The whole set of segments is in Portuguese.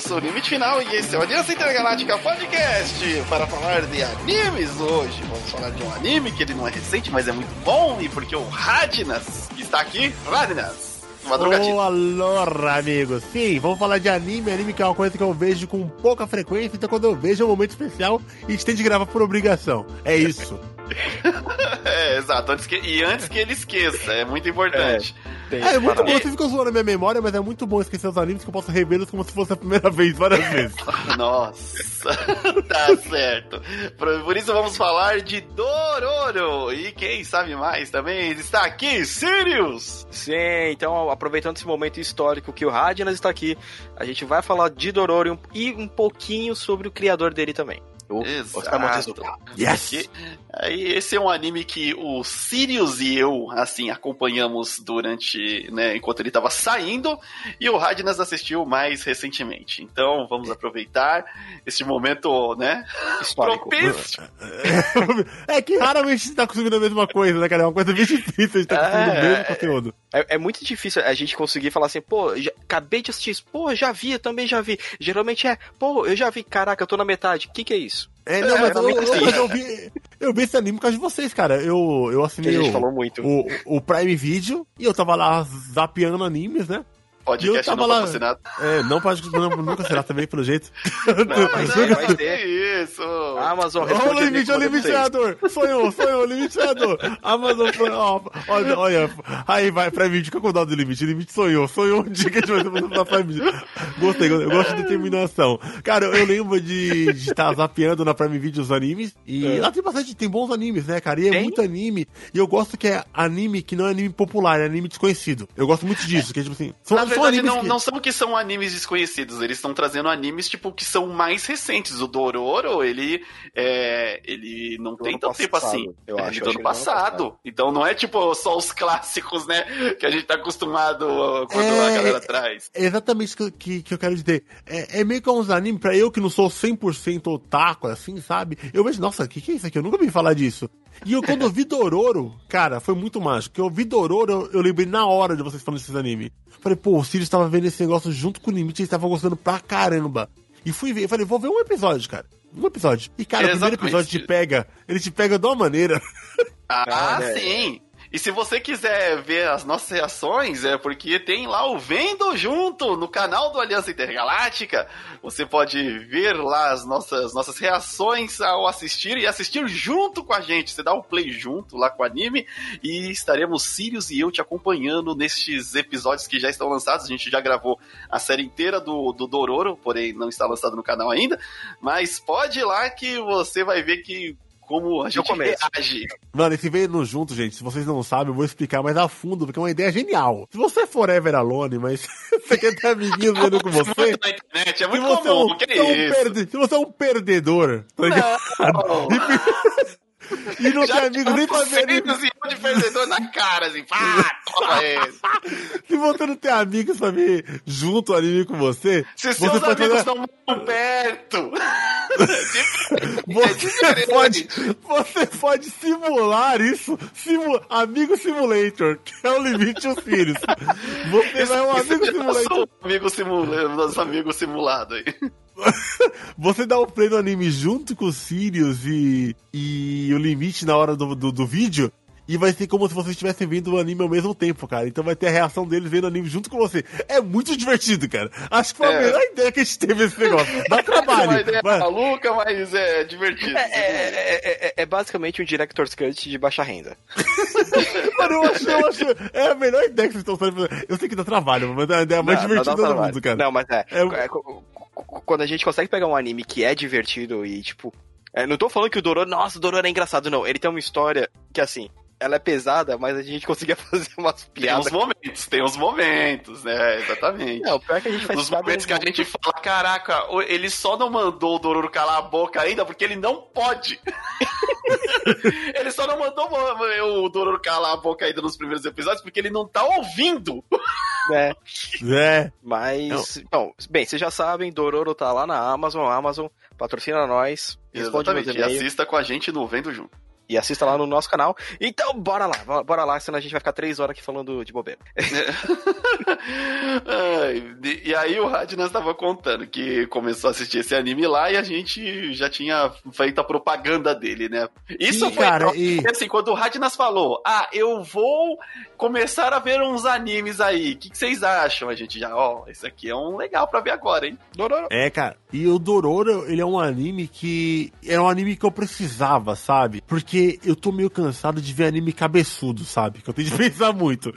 eu sou o Limite Final e esse é o Aliança Intergaláctica Podcast para falar de animes hoje. Vamos falar de um anime que ele não é recente, mas é muito bom e porque o Radnas está aqui, Radnas. Ô, alô, amigos. Sim, vamos falar de anime. Anime que é uma coisa que eu vejo com pouca frequência, então quando eu vejo é um momento especial e a gente tem de gravar por obrigação. É isso. é, exato. Antes que, e antes que ele esqueça, é muito importante. É, é muito bom. Você ficou zoando a minha memória, mas é muito bom esquecer os animes que eu posso revê-los como se fosse a primeira vez, várias vezes. Nossa, tá certo. Por, por, isso vamos falar de Dororo. E quem sabe mais também está aqui, Sirius. Sim, então aproveitando esse momento histórico que o Radnas está aqui, a gente vai falar de Dororo e um pouquinho sobre o criador dele também. Exato. Yes! Aí, esse é um anime que o Sirius e eu, assim, acompanhamos durante, né, enquanto ele estava saindo, e o Radnas assistiu mais recentemente. Então, vamos aproveitar esse momento, né, histórico. Propício. É que raramente você tá conseguindo a mesma coisa, né, cara? É uma coisa bem difícil, a gente tá conseguindo é, o mesmo conteúdo. É, é, muito difícil a gente conseguir falar assim, pô, já, acabei de assistir isso, pô, já vi, eu também já vi. Geralmente é, pô, eu já vi, caraca, eu tô na metade, o que que é isso? É, não, mas, é, eu, eu, mas eu, vi, eu vi esse anime por causa de vocês, cara. Eu, eu assinei o, o, o Prime Video e eu tava lá zapeando animes, né? Podcast não lá... patrocinado. É, não pode não, nunca será também, pelo jeito. Não, mas não, vai ter. Isso. Amazon Olha o limite, olha o limitador. Sonhou, sonhou, limitador. Amazon, ó, olha, olha. Aí vai, Prime Video, fica com dó do limite. O limite sonhou, sonhou um dia que a gente vai fazer pra Prime Video. Gostei, eu gosto de determinação. Cara, eu lembro de estar tá zapeando na Prime Video os animes. E é. lá tem bastante, tem bons animes, né, cara? E é tem? muito anime. E eu gosto que é anime que não é anime popular, é anime desconhecido. Eu gosto muito disso, que é tipo assim. São, verdade, não, que... não são que são animes desconhecidos, eles estão trazendo animes, tipo, que são mais recentes. O Dororo, ele, é, ele não do tem tanto tempo assim. Eu é, acho, do ano passado. passado. Então não é, tipo, só os clássicos, né, que a gente tá acostumado quando é, a galera traz. É exatamente isso que, que eu quero dizer. É, é meio que uns animes, pra eu que não sou 100% otaku, assim, sabe? Eu vejo, nossa, o que, que é isso aqui? Eu nunca vi falar disso. E eu, quando eu vi Dororo, cara, foi muito mágico. Eu vi Dororo, eu, eu lembrei na hora de vocês falando desses animes. Falei, pô, o Sirius tava vendo esse negócio junto com o Limite, ele tava gostando pra caramba. E fui ver, eu falei, vou ver um episódio, cara. Um episódio. E, cara, o primeiro episódio te pega, ele te pega de uma maneira. Ah, ah sim! E se você quiser ver as nossas reações, é porque tem lá o Vendo Junto no canal do Aliança Intergaláctica. Você pode ver lá as nossas, nossas reações ao assistir e assistir junto com a gente. Você dá o play junto lá com o anime e estaremos Sirius e eu te acompanhando nestes episódios que já estão lançados. A gente já gravou a série inteira do, do Dororo, porém não está lançado no canal ainda. Mas pode ir lá que você vai ver que como a gente reage. Mano, esse veio junto, gente. Se vocês não sabem, eu vou explicar mais a fundo, porque é uma ideia genial. Se você é forever alone, mas você quer ter amiguinhos vendo com você. Na internet, é muito comum, é um, que é um se você é um perdedor, tá ligado? E não Já tem amigos nem pra ver anime. de perdedor na cara, assim, pá, toma esse. Se você não tem amigos pra ver junto anime com você, Se você seus amigos estão muito perto. Você, é pode, você pode simular isso, amigo simulator, que é o limite os filhos. Você vai um amigo simulator. Amigo simulado, nosso amigo simulado aí. Você dá o play no anime junto com os Sirius e, e o limite na hora do, do, do vídeo, e vai ser como se vocês estivessem vendo o anime ao mesmo tempo, cara. Então vai ter a reação deles vendo o anime junto com você. É muito divertido, cara. Acho que foi a é. melhor ideia que a gente teve esse negócio. Dá trabalho. É uma ideia mas... maluca, mas é divertido. É, é, é, é, basicamente um Director's Cut de baixa renda. Mano, eu achei, eu achei. É a melhor ideia que vocês estão fazendo. Eu sei que dá trabalho, mas é a ideia mais não, divertida do mundo, cara. Não, mas é. quando a gente consegue pegar um anime que é divertido e, tipo, é, não tô falando que o Dororo, nossa, o Dororo é engraçado, não. Ele tem uma história que, assim, ela é pesada, mas a gente conseguia fazer umas piadas. Tem uns momentos, tem uns momentos, né? Exatamente. É, o pior é que a gente faz Os momentos que a gente fala, caraca, ele só não mandou o Dororo calar a boca ainda porque ele não pode. ele só não mandou o Dororo calar a boca ainda nos primeiros episódios porque ele não tá ouvindo. É. É. Mas, não. bem, vocês já sabem, Dororo tá lá na Amazon, Amazon patrocina nós. Exatamente, e assista com a gente no Vendo Junto. E assista lá no nosso canal. Então, bora lá, bora lá, senão a gente vai ficar três horas aqui falando de bobeira. e aí o Radnas estava contando que começou a assistir esse anime lá e a gente já tinha feito a propaganda dele, né? Isso Sim, foi cara, e... assim, quando o Radnas falou, ah, eu vou começar a ver uns animes aí, o que, que, vocês acham? A gente já, ó, oh, esse aqui é um legal pra ver agora, hein? Dororo. É, cara, e o Dororo, ele é um anime que é um anime que eu precisava, sabe? Porque eu tô meio cansado de ver anime cabeçudo, sabe? Que eu tenho de pensar muito.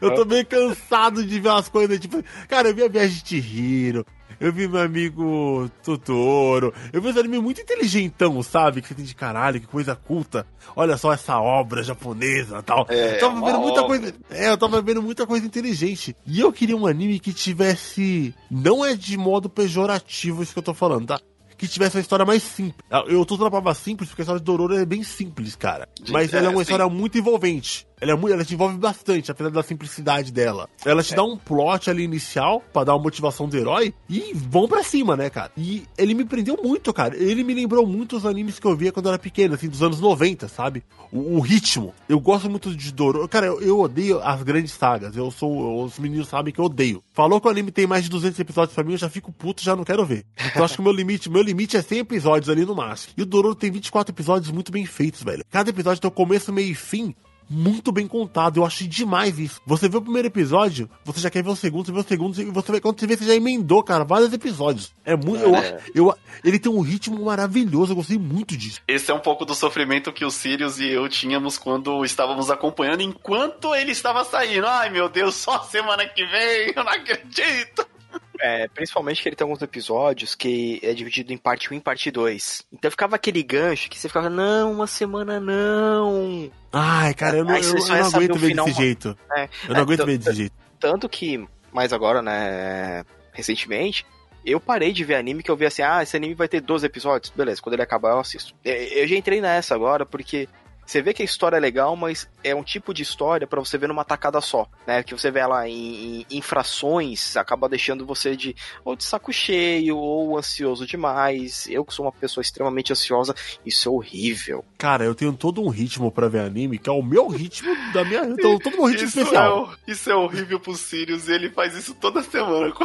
eu tô meio cansado de ver umas coisas, tipo, cara, eu vi a Viagem de Hiro, eu vi meu amigo Totoro. Eu vi uns animes muito inteligentão, sabe? Que você tem de caralho, que coisa culta. Olha só essa obra japonesa e tal. É, eu tava vendo muita obra. coisa. É, eu tava vendo muita coisa inteligente. E eu queria um anime que tivesse. Não é de modo pejorativo isso que eu tô falando, tá? que tivesse uma história mais simples. Eu tô usando a palavra simples porque a história de Dororo é bem simples, cara. Mas é, ela é uma sim. história muito envolvente. Ela, é muito, ela te envolve bastante, apesar da simplicidade dela. Ela te é. dá um plot ali inicial para dar uma motivação do herói e vão para cima, né, cara? E ele me prendeu muito, cara. Ele me lembrou muito os animes que eu via quando eu era pequeno, assim, dos anos 90, sabe? O, o ritmo. Eu gosto muito de Dororo. Cara, eu, eu, odeio as grandes sagas. Eu sou. Os meninos sabem que eu odeio. Falou que o anime tem mais de 200 episódios pra mim, eu já fico puto, já não quero ver. Eu acho que o meu limite, meu limite é 100 episódios ali no máximo. E o Dororo tem 24 episódios muito bem feitos, velho. Cada episódio tem o começo, meio e fim muito bem contado. Eu achei demais isso. Você vê o primeiro episódio, você já quer ver o segundo, você vê o segundo, e você vê quando você vê, você já emendou, cara, vários episódios. É muito. É. Eu, eu, ele tem um ritmo maravilhoso, eu gostei muito disso. Esse é um pouco do sofrimento que o Sirius e eu tínhamos quando estávamos acompanhando enquanto ele estava saindo. Ai meu Deus, só semana que vem, eu não acredito. É, principalmente que ele tem alguns episódios que é dividido em parte 1 e parte 2. Então ficava aquele gancho que você ficava, não, uma semana não. Ai, cara, eu não, eu, eu não aguento ver final, desse jeito. É, eu não é, aguento ver desse jeito. Tanto que, mais agora, né, recentemente, eu parei de ver anime que eu vi assim, ah, esse anime vai ter 12 episódios. Beleza, quando ele acabar eu assisto. Eu já entrei nessa agora porque você vê que a história é legal, mas é um tipo de história para você ver numa tacada só, né? Que você vê ela em, em infrações, acaba deixando você de ou de saco cheio ou ansioso demais. Eu que sou uma pessoa extremamente ansiosa, isso é horrível. Cara, eu tenho todo um ritmo para ver anime, que é o meu ritmo da minha, então, todo um ritmo isso especial. É, isso é horrível pro Sirius ele faz isso toda semana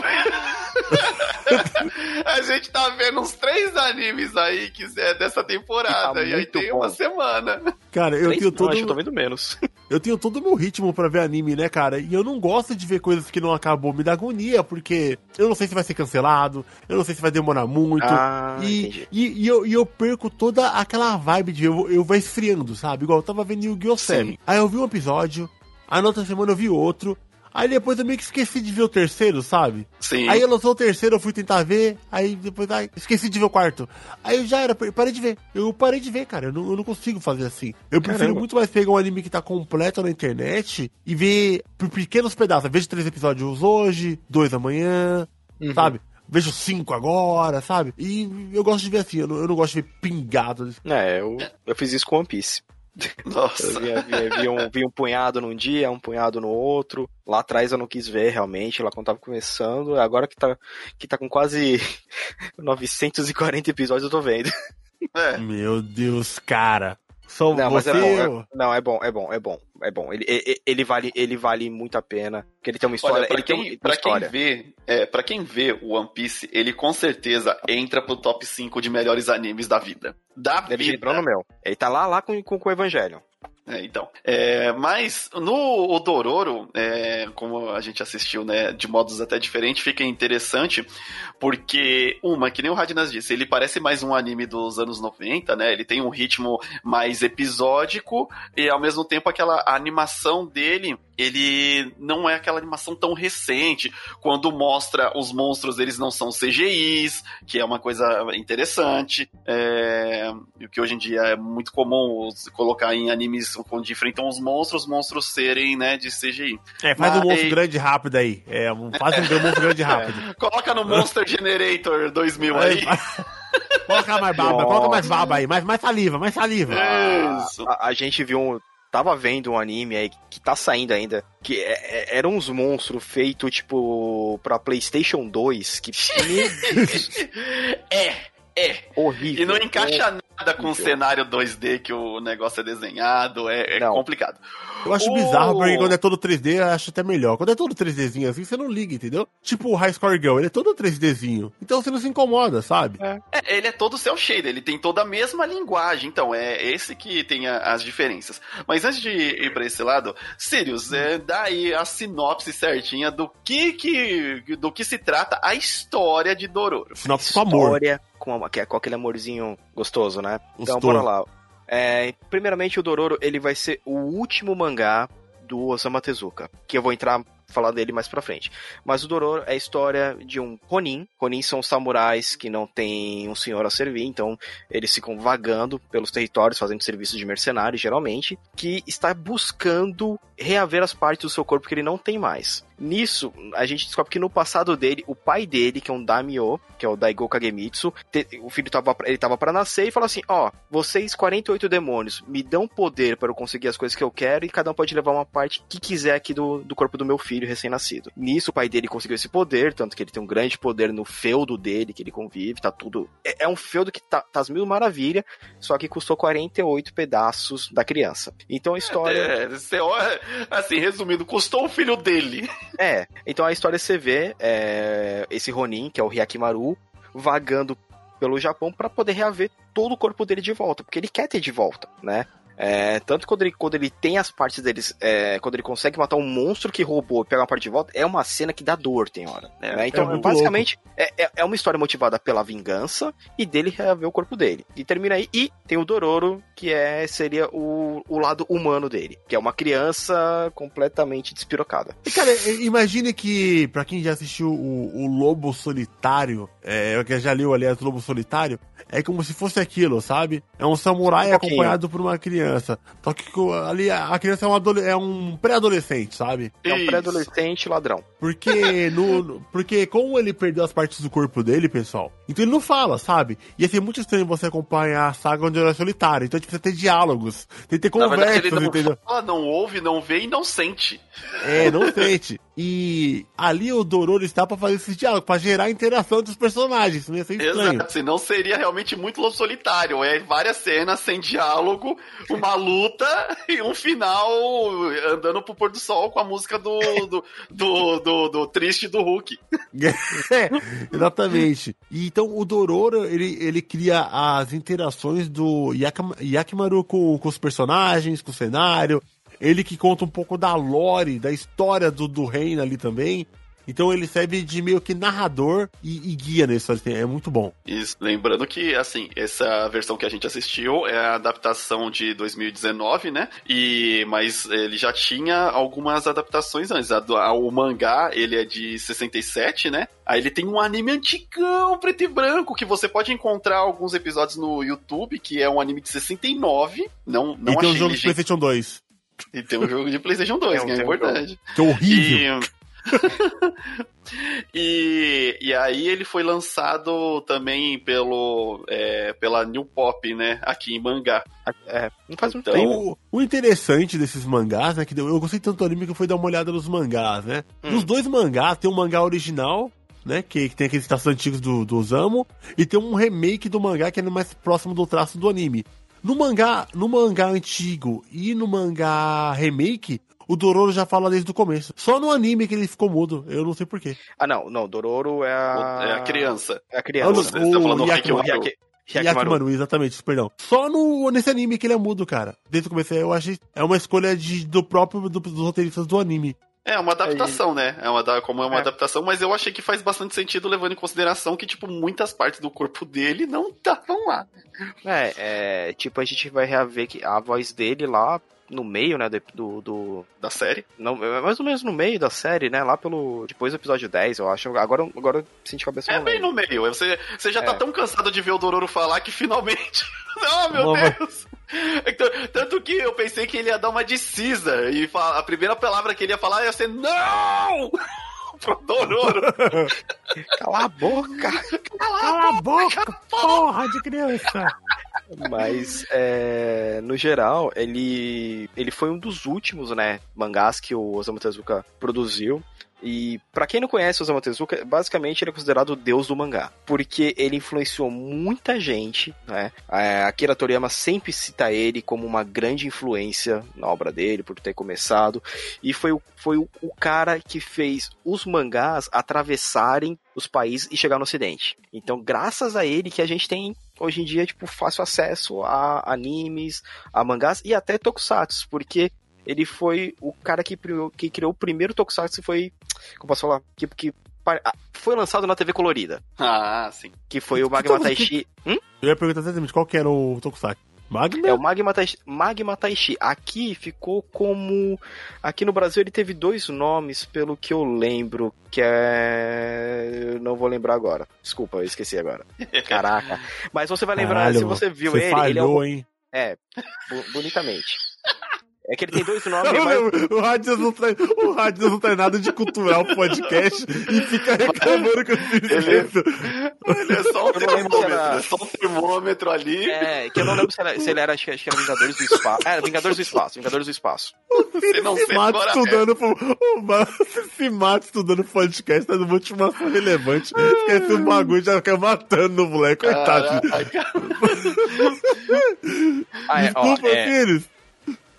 A gente tá vendo uns três animes aí que é dessa temporada, tá e aí tem bom. uma semana. Cara, eu tenho todo. Não, eu tô vendo menos. Eu tenho todo o meu ritmo para ver anime, né, cara? E eu não gosto de ver coisas que não acabou. Me dá agonia, porque eu não sei se vai ser cancelado, eu não sei se vai demorar muito. Ah, e, e, e, eu, e eu perco toda aquela vibe de eu, eu vou esfriando, sabe? Igual eu tava vendo Yu-Gi-Oh! Aí eu vi um episódio, aí na outra semana eu vi outro, Aí depois eu meio que esqueci de ver o terceiro, sabe? Sim. Aí eu lançou o terceiro, eu fui tentar ver, aí depois ai, esqueci de ver o quarto. Aí eu já era, parei de ver. Eu parei de ver, cara. Eu não, eu não consigo fazer assim. Eu prefiro Caramba. muito mais pegar um anime que tá completo na internet e ver por pequenos pedaços. vejo três episódios hoje, dois amanhã, uhum. sabe? vejo cinco agora, sabe? E eu gosto de ver assim, eu não, eu não gosto de ver pingado. É, eu, eu fiz isso com One Piece. Nossa. Eu vi, vi, vi, um, vi um punhado num dia, um punhado no outro. Lá atrás eu não quis ver realmente, lá quando tava começando. Agora que tá, que tá com quase 940 episódios eu tô vendo. É. Meu Deus, cara. Só não, mas é bom, é, não, é bom, é bom, é bom, é bom. Ele, ele, ele, vale, ele vale muito a pena. Porque ele tem uma história. Olha, pra ele quem, tem pra quem vê, é, pra quem vê o One Piece, ele com certeza entra pro top 5 de melhores animes da vida. Da ele vida. Ele no meu. Ele tá lá, lá com, com, com o Evangelho. É, então. É, mas no Dororo, é, como a gente assistiu, né, de modos até diferentes, fica interessante, porque, uma, que nem o Radnas disse, ele parece mais um anime dos anos 90, né? Ele tem um ritmo mais episódico e ao mesmo tempo aquela animação dele ele não é aquela animação tão recente. Quando mostra os monstros, eles não são CGIs, que é uma coisa interessante. É, o que hoje em dia é muito comum colocar em animes onde enfrentam os monstros, os monstros serem né, de CGI. É, faz Mas, um monstro grande rápido aí. É, faz um monstro grande rápido. É. Coloca no Monster Generator 2000 aí. coloca mais baba, coloca mais baba aí, mais, mais saliva, mais saliva. Isso. A, a gente viu um, tava vendo um anime aí que tá saindo ainda, que é, é, eram uns monstros feitos, tipo, pra PlayStation 2, que. é, é. Horrível. E não encaixa nada com o cenário 2D que o negócio é desenhado, é, é complicado. Eu acho oh. bizarro, porque quando é todo 3D, eu acho até melhor. Quando é todo 3Dzinho assim, você não liga, entendeu? Tipo o High Score Girl, ele é todo 3Dzinho. Então você não se incomoda, sabe? É, é ele é todo cel shade, ele tem toda a mesma linguagem. Então, é esse que tem a, as diferenças. Mas antes de ir pra esse lado, Sirius, é, dá aí a sinopse certinha do que, que, do que se trata a história de Dororo. Sinopse com amor. História com, com aquele amorzinho gostoso, né? Então, bora lá. É, primeiramente, o Dororo ele vai ser o último mangá do Osamu Tezuka, que eu vou entrar falar dele mais pra frente. Mas o Dororo é a história de um Ronin. Ronin são samurais que não têm um senhor a servir, então eles ficam vagando pelos territórios, fazendo serviço de mercenário, geralmente, que está buscando reaver as partes do seu corpo que ele não tem mais. Nisso, a gente descobre que no passado dele, o pai dele, que é um Daimyo, que é o Daigo Kagemitsu, o filho tava, ele tava para nascer e falou assim: Ó, oh, vocês 48 demônios me dão poder para eu conseguir as coisas que eu quero e cada um pode levar uma parte que quiser aqui do, do corpo do meu filho recém-nascido. Nisso, o pai dele conseguiu esse poder, tanto que ele tem um grande poder no feudo dele, que ele convive, tá tudo. É, é um feudo que tá, tá as mil maravilha, só que custou 48 pedaços da criança. Então a história. É, é, assim, resumindo, custou o filho dele. É, então a história você vê é, esse Ronin, que é o Hyakimaru, vagando pelo Japão para poder reaver todo o corpo dele de volta, porque ele quer ter de volta, né? É, tanto quando ele, quando ele tem as partes deles, é, quando ele consegue matar um monstro que roubou e pegar uma parte de volta, é uma cena que dá dor, tem hora. É, né? Então, é basicamente, é, é, é, uma história motivada pela vingança e dele reaver o corpo dele. E termina aí. E tem o Dororo, que é seria o, o lado humano dele, que é uma criança completamente despirocada. E, cara, imagine que, para quem já assistiu o, o Lobo Solitário, é, que já leu, aliás, o Lobo Solitário, é como se fosse aquilo, sabe? É um samurai um acompanhado por uma criança. Só que ali a criança é um, é um pré-adolescente, sabe? É um pré-adolescente ladrão. Porque, no, porque como ele perdeu as partes do corpo dele, pessoal, então ele não fala, sabe? Ia ser muito estranho você acompanhar a saga onde ele é solitário. Então a gente precisa ter diálogos, tem que ter conversas, verdade, ele não entendeu? Fala, não ouve, não vê e não sente. É, não sente. E ali o Dororo está para fazer esse diálogo, para gerar interação dos personagens. Não ia ser estranho. Exato, senão seria realmente muito lobo solitário. É várias cenas sem diálogo, uma luta e um final andando pro pôr do sol com a música do, do, do, do, do triste do Hulk. é, exatamente. E, então o Dororo, ele, ele cria as interações do Yakimaru com, com os personagens, com o cenário, ele que conta um pouco da lore, da história do, do reino ali também. Então ele serve de meio que narrador e, e guia nesse É muito bom. Isso. Lembrando que, assim, essa versão que a gente assistiu é a adaptação de 2019, né? E, mas ele já tinha algumas adaptações antes. A, a, o mangá, ele é de 67, né? Aí ele tem um anime antigão, preto e branco, que você pode encontrar alguns episódios no YouTube, que é um anime de 69. Não, não e tem um jogo de PlayStation 2. E tem um jogo de PlayStation 2, é, que é importante. Que horrível. E... e, e aí ele foi lançado também pelo é, pela New Pop, né? Aqui em mangá. É, não faz muito então, tempo. O, o, interessante desses mangás, né? Que eu gostei tanto do anime que eu fui dar uma olhada nos mangás, né? Hum. Nos dois mangás tem um mangá original né? Que, que, tem aqueles traços antigos do, do Osamu, e tem um remake do mangá que é mais próximo do traço do anime. No mangá, no mangá antigo e no mangá remake, o Dororo já fala desde o começo. Só no anime que ele ficou mudo, eu não sei porquê. Ah, não, não, Dororo é a... É a criança. É a criança. Ah, Você tá falando Yakimaru. Yaki... Yakimaru, exatamente, perdão. Só no, nesse anime que ele é mudo, cara. Desde o começo, eu achei. É uma escolha de, do próprio do, dos roteiristas do anime. É uma adaptação, né? É uma, como é uma é. adaptação, mas eu achei que faz bastante sentido levando em consideração que, tipo, muitas partes do corpo dele não estavam lá. É, é, tipo, a gente vai reaver que a voz dele lá no meio, né, do, do... Da série? Não, é mais ou menos no meio da série, né, lá pelo... Depois do episódio 10, eu acho. Agora, agora eu senti cabeça É bem no meio. Você, você já tá é. tá tão cansado de ver o Dororo falar que finalmente... oh, meu Deus! Então, tanto que eu pensei que ele ia dar uma de Cisa e a primeira palavra que ele ia falar ia ser NÃO! Pro Dororo. Cala a boca! Cala, Cala a boca, boca, porra de criança! Mas, é, no geral, ele, ele foi um dos últimos, né, mangás que o Osamu Tezuka produziu. E para quem não conhece o Osamu Tezuka, basicamente ele é considerado o deus do mangá, porque ele influenciou muita gente, né? A Akira Toriyama sempre cita ele como uma grande influência na obra dele, por ter começado, e foi, o, foi o, o cara que fez os mangás atravessarem os países e chegar no ocidente. Então, graças a ele que a gente tem hoje em dia, tipo, fácil acesso a animes, a mangás e até tokusatsu, porque ele foi o cara que, que criou o primeiro tokusatsu foi, como posso falar, que, que ah, foi lançado na TV colorida. Ah, sim. Que foi o Magma Taishi. Hum? Eu ia perguntar exatamente qual que era o tokusatsu. Magma? É o Magma Taishi. Magma Taishi. Aqui ficou como. Aqui no Brasil ele teve dois nomes, pelo que eu lembro, que é. Eu não vou lembrar agora. Desculpa, eu esqueci agora. Caraca. Mas você vai lembrar, Caralho, se você viu você ele. Falhou, ele é, um... hein? é bonitamente. É que ele tem dois nomes. mas... O Radius não, traz, o Radius não traz nada de cultural podcast e fica reclamando que eu fiz ele, isso. Ele é só um termômetro, era... é só um termômetro ali. É, que eu não lembro se, era, se ele era, acho que, acho que era Vingadores do Espaço. É, era Vingadores do Espaço, Vingadores do Espaço. Você não se mata estudando pro, o se mata estudando podcast, tá numa ultimação relevante. Esquece o bagulho já fica matando o moleque, coitado. Ah, é, Desculpa, ó, é...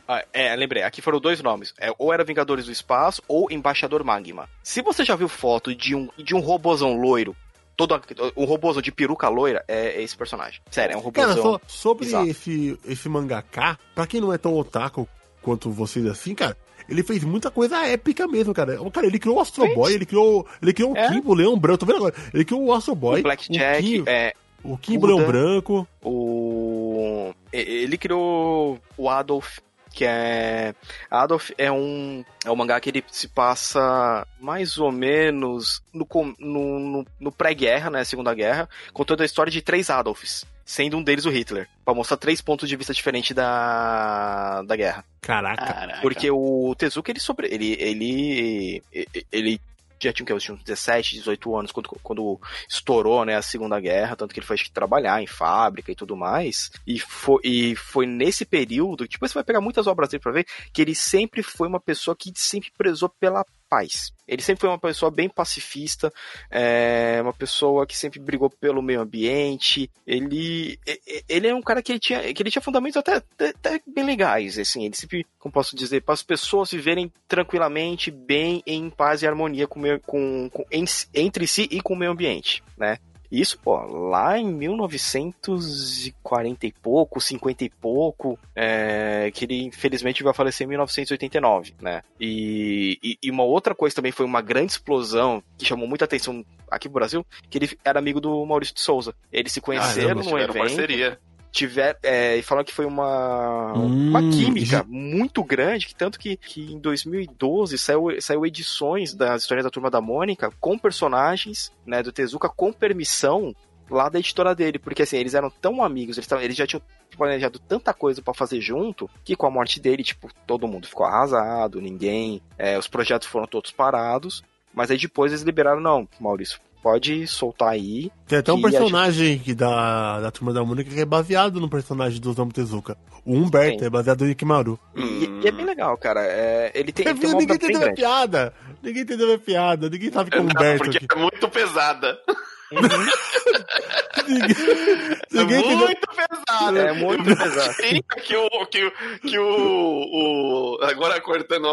Ah, é, lembrei, aqui foram dois nomes. É, ou era Vingadores do Espaço ou Embaixador Magma. Se você já viu foto de um, de um robôzão loiro, todo um robôzão de peruca loira, é, é esse personagem. Sério, é um robôzão. Cara, só sobre esse, esse mangaká, pra quem não é tão otaku quanto vocês assim, cara, ele fez muita coisa épica mesmo, cara. Cara, ele criou o Astro Fez. Boy, ele criou, ele criou o é. Kimbo, o Leão Branco, tô vendo agora. Ele criou o Astro Boy, o Blackjack, o Kim, é, o Kimbo Leão Branco. O ele criou o Adolf que é Adolf é um é um mangá que ele se passa mais ou menos no, no, no, no pré-guerra, né, Segunda Guerra, contando a história de três Adolfs, sendo um deles o Hitler, para mostrar três pontos de vista diferentes da, da guerra. Caraca. Caraca. Porque o Tezuka ele sobre ele ele ele já tinha, tinha uns 17, 18 anos quando, quando estourou né, a Segunda Guerra, tanto que ele foi trabalhar em fábrica e tudo mais. E foi, e foi nesse período, tipo, você vai pegar muitas obras dele pra ver, que ele sempre foi uma pessoa que sempre prezou pela paz. Ele sempre foi uma pessoa bem pacifista, é, uma pessoa que sempre brigou pelo meio ambiente. Ele, ele é um cara que ele tinha, que ele tinha fundamentos até, até, bem legais, assim. Ele sempre, como posso dizer, para as pessoas viverem tranquilamente, bem, em paz e harmonia com, com, com entre si e com o meio ambiente, né? Isso, pô, lá em 1940 e pouco, 50 e pouco, é, que ele infelizmente vai falecer em 1989, né? E, e, e, uma outra coisa também foi uma grande explosão que chamou muita atenção aqui no Brasil, que ele era amigo do Maurício de Souza. Eles se conheceram ah, num evento. Parceria tiver é, falando que foi uma, hum, uma química muito grande, que tanto que, que em 2012 saiu, saiu edições das histórias da Turma da Mônica com personagens né, do Tezuka com permissão lá da editora dele, porque assim, eles eram tão amigos, eles, eles já tinham planejado tanta coisa para fazer junto, que com a morte dele, tipo, todo mundo ficou arrasado, ninguém, é, os projetos foram todos parados, mas aí depois eles liberaram, não, Maurício, pode soltar aí. Tem até um personagem gente... da, da Turma da Mônica que é baseado no personagem do Osamu Tezuka. O Humberto Sim. é baseado no Ikimaru. E, e, é bem legal, cara. É, ele tem, é, ele tem Ninguém entendeu a piada. Ninguém entendeu a piada. Ninguém sabe que é o Humberto. Porque aqui. é muito pesada. Uhum. ninguém, ninguém muito pesado. É muito pesado. Que o, que, que o, o. Agora cortando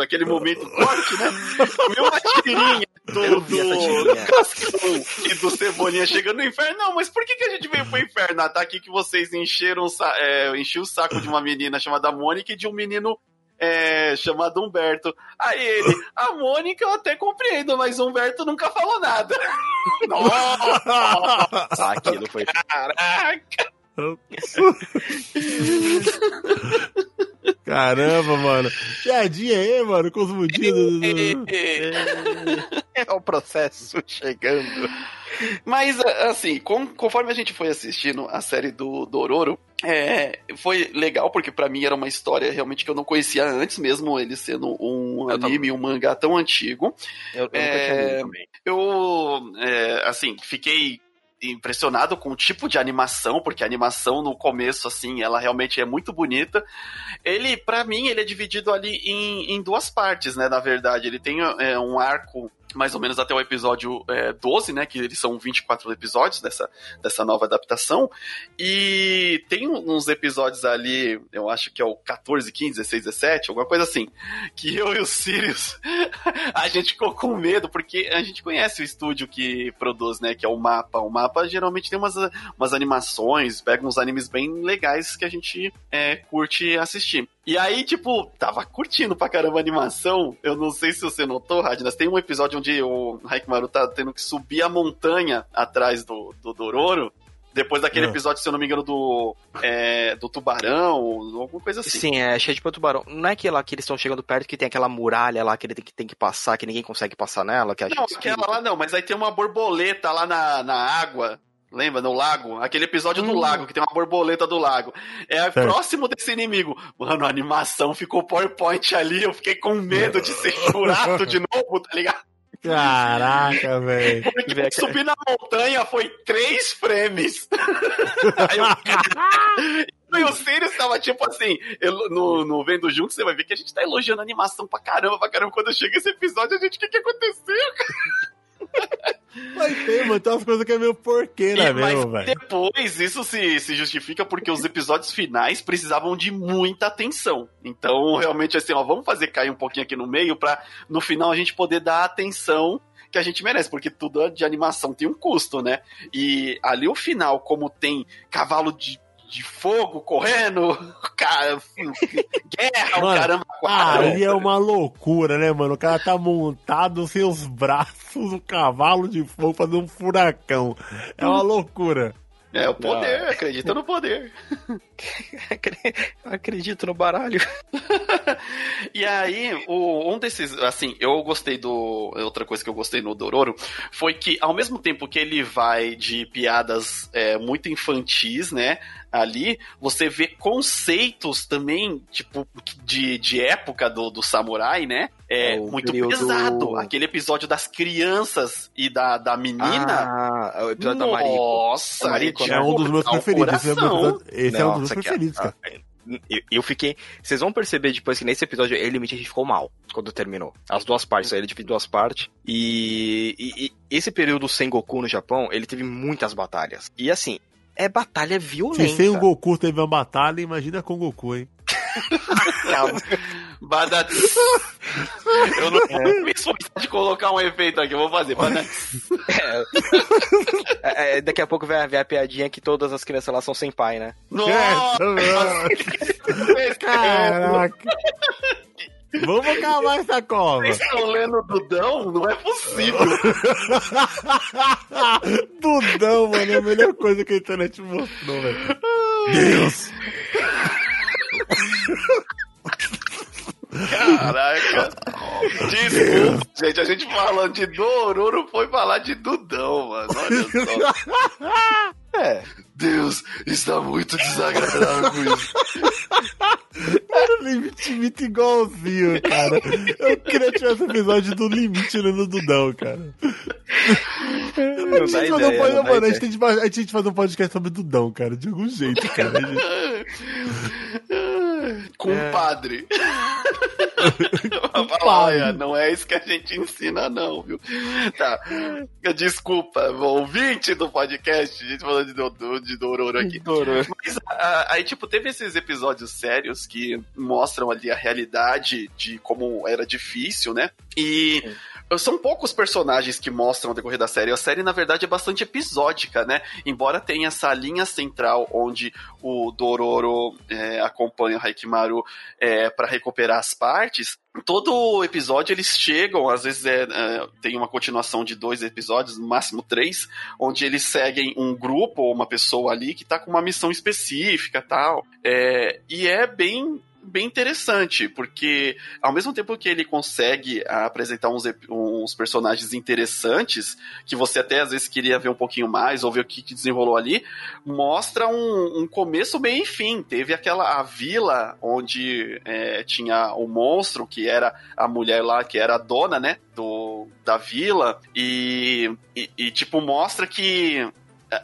aquele momento corte, né? Comeu uma tirinha do, do Cascão e do Cebolinha chegando no inferno. Não, mas por que, que a gente veio pro inferno? Ah, tá aqui que vocês encheram é, enchiam o saco de uma menina chamada Mônica e de um menino é, chamado Humberto. Aí ele, a Mônica eu até compreendo, mas Humberto nunca falou nada. Nossa! Aquilo foi. Caraca! Caramba, mano. Piadinha aí, mano, com os mudinhos. É o processo chegando. Mas, assim, com, conforme a gente foi assistindo a série do Dororo, é, foi legal, porque para mim era uma história realmente que eu não conhecia antes, mesmo ele sendo um anime, um mangá tão antigo. Eu, eu é, Eu, é, assim, fiquei impressionado com o tipo de animação, porque a animação no começo, assim, ela realmente é muito bonita. Ele, para mim, ele é dividido ali em, em duas partes, né? Na verdade, ele tem é, um arco mais ou menos até o episódio é, 12, né? Que eles são 24 episódios dessa, dessa nova adaptação. E tem uns episódios ali, eu acho que é o 14, 15, 16, 17, alguma coisa assim, que eu e o Sirius, a gente ficou com medo, porque a gente conhece o estúdio que produz, né? Que é o Mapa. O Mapa geralmente tem umas, umas animações, pega uns animes bem legais que a gente é, curte assistir. E aí, tipo, tava curtindo pra caramba a animação. Eu não sei se você notou, Radnas, tem um episódio onde o Raikmaru tá tendo que subir a montanha atrás do, do Dororo. Depois daquele é. episódio, se eu não me engano, do, é, do tubarão, alguma coisa assim. Sim, é cheio de tubarão. Não é que lá que eles estão chegando perto que tem aquela muralha lá que ele tem que, tem que passar, que ninguém consegue passar nela? Que não, aquela lá não, mas aí tem uma borboleta lá na, na água. Lembra? No lago? Aquele episódio hum. do lago, que tem uma borboleta do lago. É próximo desse inimigo. Mano, a animação ficou PowerPoint ali, eu fiquei com medo de ser jurado de novo, tá ligado? Caraca, velho. Porque subir na montanha foi três frames. Aí eu... E o Sirius tava tipo assim, no, no Vendo Junto, você vai ver que a gente tá elogiando a animação pra caramba, pra caramba. Quando chega esse episódio, a gente, o que que aconteceu, cara? Vai ter, mano. Tem umas coisas que é meio porqueira mesmo, velho. Depois, isso se, se justifica porque os episódios finais precisavam de muita atenção. Então, realmente, assim, ó, vamos fazer cair um pouquinho aqui no meio pra no final a gente poder dar a atenção que a gente merece, porque tudo de animação tem um custo, né? E ali o final, como tem cavalo de de fogo correndo, cara, guerra, mano, o caramba. Ah, ali é uma loucura, né, mano? O cara tá montado sem os braços, o cavalo de fogo fazendo um furacão. É uma loucura. É o poder, Não. acredita no poder. acredito no baralho. e aí, o, um desses, assim, eu gostei do. Outra coisa que eu gostei no Dororo foi que, ao mesmo tempo que ele vai de piadas é, muito infantis, né? Ali, você vê conceitos também, tipo, de, de época do, do samurai, né? É, é muito período... pesado. Aquele episódio das crianças e da, da menina. Ah, é o episódio Nossa, da Mariko. Nossa, Mariko, é um dos meus preferidos. Esse, é, um, esse é um dos meus preferidos, cara. Eu, eu, fiquei. Vocês vão perceber depois que nesse episódio ele a gente ficou mal quando terminou. As duas partes, ele dividiu duas partes. E, e, e, esse período sem Goku no Japão, ele teve muitas batalhas. E assim, é batalha violenta. Se sem o Goku teve uma batalha, imagina com o Goku, hein? Badat. Eu não vou é. de colocar um efeito aqui, eu vou fazer. É. É, é, daqui a pouco vai, ver a piadinha que todas as crianças lá são sem pai, né? Nossa! Caraca! Vamos acabar essa cova. Vocês estão lendo Dudão? Não é possível. Dudão, mano, é a melhor coisa que a internet mostrou, velho. Deus! Caraca! Desculpa, gente. A gente falando de Dororo foi falar de Dudão, mano. Olha só. É. Deus, está muito desagradável com isso. Era o limite muito igualzinho, cara. Eu queria tirar esse episódio do limite no Dudão, cara. Não a, gente ideia, um, mano, a, gente tem que, a gente fazer um podcast sobre Dudão, cara, de algum jeito, cara. Compadre. Olha, não é isso que a gente ensina, não, viu? Tá. Desculpa, ouvinte do podcast, a gente falando de, de Dororo aqui. Dororo. Mas aí, tipo, teve esses episódios sérios que mostram ali a realidade de como era difícil, né? E. Sim são poucos personagens que mostram o decorrer da série. A série, na verdade, é bastante episódica, né? Embora tenha essa linha central onde o Dororo é, acompanha o Haikimaru é, para recuperar as partes, todo episódio eles chegam, às vezes é, é, tem uma continuação de dois episódios, no máximo três, onde eles seguem um grupo ou uma pessoa ali que tá com uma missão específica tal. É, e é bem bem interessante, porque ao mesmo tempo que ele consegue apresentar uns, uns personagens interessantes, que você até às vezes queria ver um pouquinho mais, ou ver o que, que desenrolou ali, mostra um, um, começo, meio e fim. Teve aquela a vila onde é, tinha o monstro, que era a mulher lá, que era a dona, né, do, da vila, e, e, e tipo, mostra que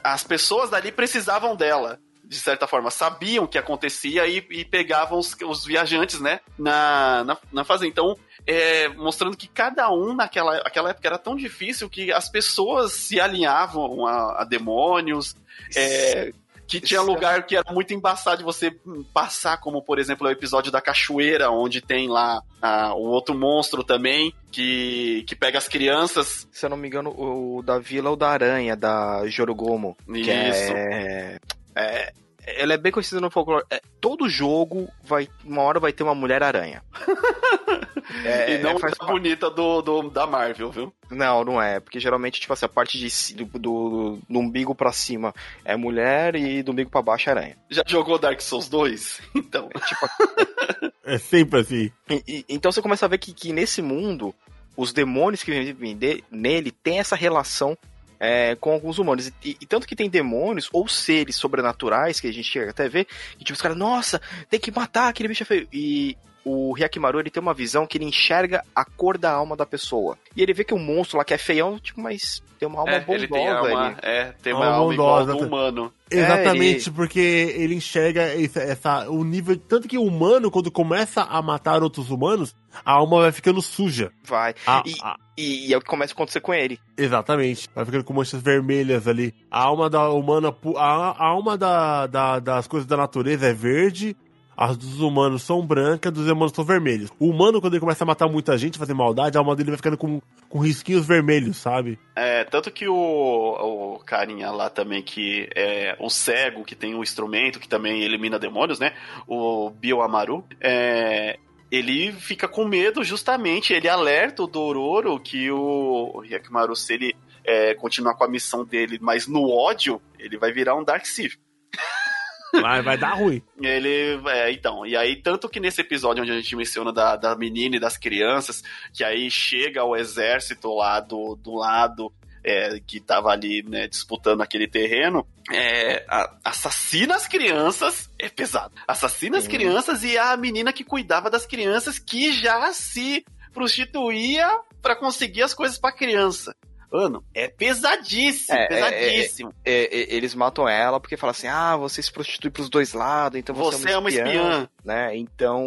as pessoas dali precisavam dela de certa forma, sabiam o que acontecia e, e pegavam os, os, viajantes, né, na, na, na fazenda. Então, é, mostrando que cada um naquela aquela época era tão difícil que as pessoas se alinhavam a, a demônios, é, que tinha lugar que era muito embaçado de você passar, como por exemplo o episódio da cachoeira, onde tem lá ah, o outro monstro também, que, que pega as crianças. Se eu não me engano, o da Vila ou da Aranha, da Jorogomo. Isso. é, é, ela é bem conhecida no folclore. É, todo jogo vai. Uma hora vai ter uma mulher aranha. é, e não é, faz a bonita do, do, da Marvel, viu? Não, não é. Porque geralmente, tipo assim, a parte de, do, do, do umbigo pra cima é mulher e do umbigo pra baixo é aranha. Já jogou Dark Souls 2? Então. É, tipo, é sempre assim. E, e, então você começa a ver que, que nesse mundo, os demônios que vivem nele tem essa relação é, com alguns humanos. E, e, tanto que tem demônios ou seres sobrenaturais que a gente chega até ver, que tipo, os caras, nossa, tem que matar aquele bicho feio. E o Hyakimaru ele tem uma visão que ele enxerga a cor da alma da pessoa. E ele vê que o monstro lá que é feião, tipo, mas tem uma alma é, bondosa ele tem alma, ali. É, tem uma alma, alma igual do humano. Exatamente, é, ele... porque ele enxerga essa, essa, o nível. Tanto que o humano, quando começa a matar outros humanos, a alma vai ficando suja. Vai. A, e, a... E, e, é o que começa a acontecer com ele. Exatamente. Vai ficando com manchas vermelhas ali. A alma da humana. A, a alma da, da, das coisas da natureza é verde as dos humanos são brancas, dos humanos são vermelhos. O humano, quando ele começa a matar muita gente, fazer maldade, a alma dele vai ficando com, com risquinhos vermelhos, sabe? É, tanto que o, o carinha lá também, que é o cego, que tem um instrumento que também elimina demônios, né? O Bioamaru, é, ele fica com medo justamente, ele alerta o Dororo que o Hyakimaru, se ele é, continuar com a missão dele, mas no ódio, ele vai virar um Dark Sith. Vai, vai dar ruim. Ele, é, então, e aí, tanto que nesse episódio onde a gente menciona da, da menina e das crianças, que aí chega o exército lá do, do lado é, que tava ali, né, disputando aquele terreno, é, a, assassina as crianças, é pesado, assassina as crianças e a menina que cuidava das crianças que já se prostituía para conseguir as coisas para criança. Mano, é pesadíssimo, é, é, é pesadíssimo. É, é, eles matam ela porque falam assim: ah, você se prostitui pros dois lados, então você, você é uma espiã. espiã. Né? Então,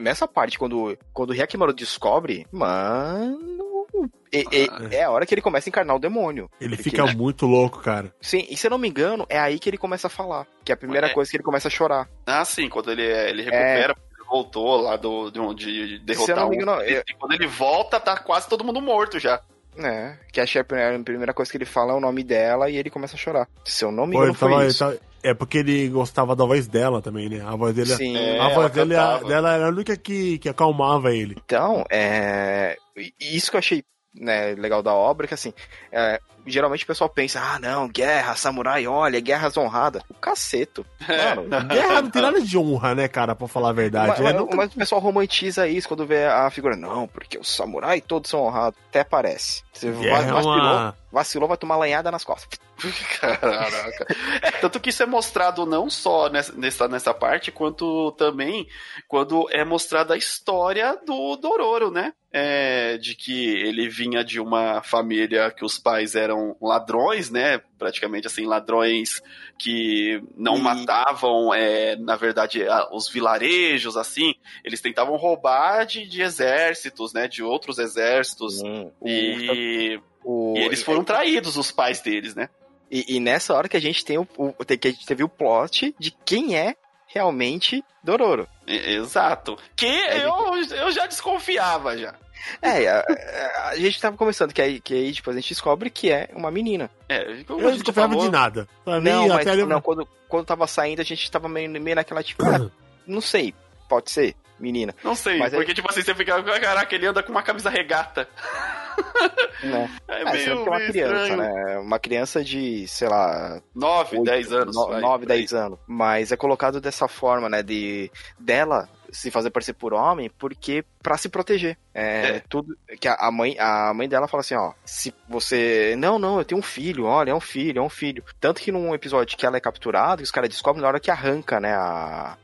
nessa parte, quando, quando o Hyakimaru descobre, mano. É, é, é, a hora que ele começa a encarnar o demônio. Ele fica ele... muito louco, cara. Sim, e se eu não me engano, é aí que ele começa a falar. Que é a primeira coisa que ele começa a chorar. Ah, sim, quando ele, ele recupera voltou lá do, de, de derrotar Se eu não me engano, um... eu... Quando ele volta, tá quase todo mundo morto já. É, que a a primeira coisa que ele fala é o nome dela e ele começa a chorar. Se eu não me engano, Pô, foi isso. Tava, é porque ele gostava da voz dela também, né? A voz dele, é- Sim, a, voz dele, dela era a única que, que acalmava ele. Então, é. Isso que eu achei né, legal da obra, que assim, é, geralmente o pessoal pensa, ah, não, guerra, samurai, olha, guerras honradas. O caceto. Mano, guerra não tem nada de honra, né, cara, pra falar a verdade. Mas, é, mas, mas o pessoal romantiza isso quando vê a figura. Não, porque os samurai todos são honrados. Até parece. Você vacilou, é uma... vacilou, vai tomar lanhada nas costas. Caraca. É, tanto que isso é mostrado não só nessa, nessa parte, quanto também quando é mostrada a história do Dororo, né? É, de que ele vinha de uma família que os pais eram ladrões, né? Praticamente assim, ladrões que não e... matavam, é, na verdade, os vilarejos, assim. Eles tentavam roubar de, de exércitos, né? De outros exércitos. Hum, e, o... e eles foram traídos, os pais deles, né? E, e, nessa hora que a gente tem o, o, que a gente teve o plot de quem é realmente Dororo. Exato. Que é, eu, eu já desconfiava já. É, a, a, gente tava começando, que aí, que aí tipo, a gente descobre que é uma menina. É, eu não desconfiava de nada. Pra não, mim, mas, não, quando, quando tava saindo, a gente tava meio, meio naquela, tipo, ah, não sei, pode ser menina. Não sei, mas porque, tipo assim, você fica, caraca, ele anda com uma camisa regata. Né? É, é meio, é uma criança, estranho. né? Uma criança de, sei lá... 9, 10 anos. 9, 10 anos. Mas é colocado dessa forma, né? De dela se fazer parecer por homem, porque para se proteger. É, é, tudo que a mãe, a mãe dela fala assim, ó, se você, não, não, eu tenho um filho, olha, é um filho, é um filho. Tanto que num episódio que ela é capturada, os caras descobrem na hora que arranca, né, a,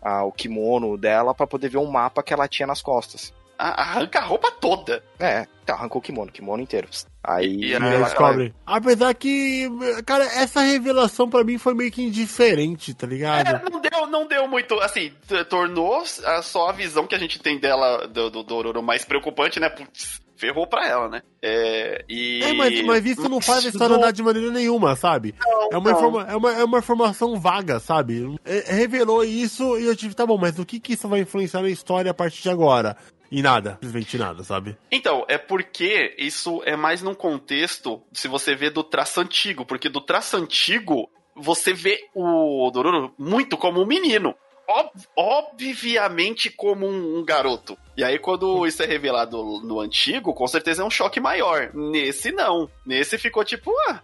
a o kimono dela para poder ver um mapa que ela tinha nas costas. Arranca a roupa toda. É, então arrancou o kimono, kimono inteiro. Aí e, aí descobre. Apesar que, cara, essa revelação para mim foi meio que indiferente, tá ligado? É, não deu, não deu muito, assim, tornou só a visão que a gente tem dela do, do Dororo mais preocupante, né? Putz, ferrou pra ela, né? É, e... é mas, mas isso não faz a história andar de maneira nenhuma, sabe? Não, é, uma informa, é, uma, é uma informação vaga, sabe? É, revelou isso e eu tive, tá bom, mas o que, que isso vai influenciar na história a partir de agora? E nada, simplesmente nada, sabe? Então, é porque isso é mais num contexto, se você vê do traço antigo, porque do traço antigo, você vê o Dororo muito como um menino. Ob obviamente como um, um, garoto. E aí, quando isso é revelado no antigo, com certeza é um choque maior. Nesse, não. Nesse ficou tipo, ah,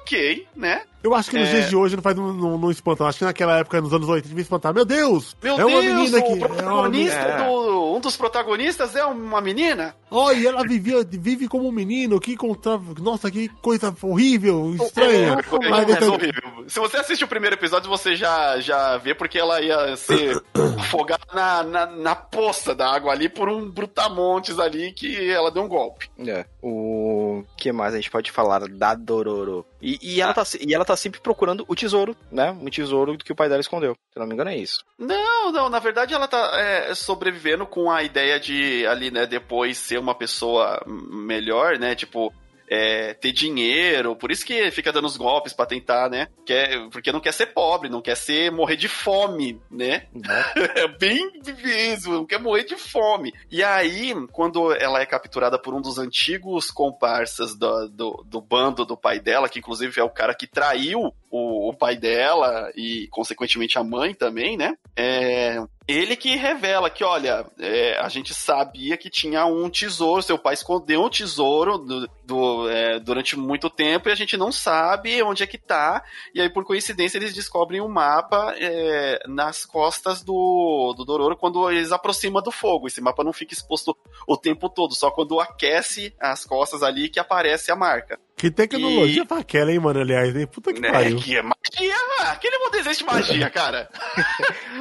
ok, né? Eu acho que nos é... dias de hoje não faz não, não, não espanta. Acho que naquela época, nos anos 80, devia espantar. Meu Deus! Meu é Deus, uma menina aqui. protagonista é do, um dos protagonistas é uma menina? Oh, e ela vivia, vive como um menino. Que contra... Nossa, que coisa horrível, estranha. É, Mas, então... horrível. Se você assiste o primeiro episódio, você já, já vê porque ela ia ser afogada na, na, na poça da água ali por um brutamontes ali que ela deu um golpe. É. O que mais a gente pode falar da Dororo? E, e, ela, ah. tá, e ela tá sempre procurando o tesouro, né? Um tesouro que o pai dela escondeu. Se não me engano, é isso. Não, não. Na verdade, ela tá é, sobrevivendo com a ideia de ali, né, depois ser uma pessoa melhor, né? Tipo, é, ter dinheiro, por isso que fica dando os golpes para tentar, né? Quer, porque não quer ser pobre, não quer ser morrer de fome, né? É bem mesmo, não quer morrer de fome. E aí, quando ela é capturada por um dos antigos comparsas do, do, do bando do pai dela, que inclusive é o cara que traiu o, o pai dela e, consequentemente, a mãe também, né? É, ele que revela que, olha, é, a gente sabia que tinha um tesouro, seu pai escondeu um tesouro do, do, é, durante muito tempo e a gente não sabe onde é que tá. E aí, por coincidência, eles descobrem um mapa é, nas costas do, do Dororo quando eles aproximam do fogo. Esse mapa não fica exposto o tempo todo, só quando aquece as costas ali que aparece a marca. Que tecnologia e... pra aquela, hein, mano, aliás, hein? Puta que né, pariu. Que é magia, aquele não existe magia, cara.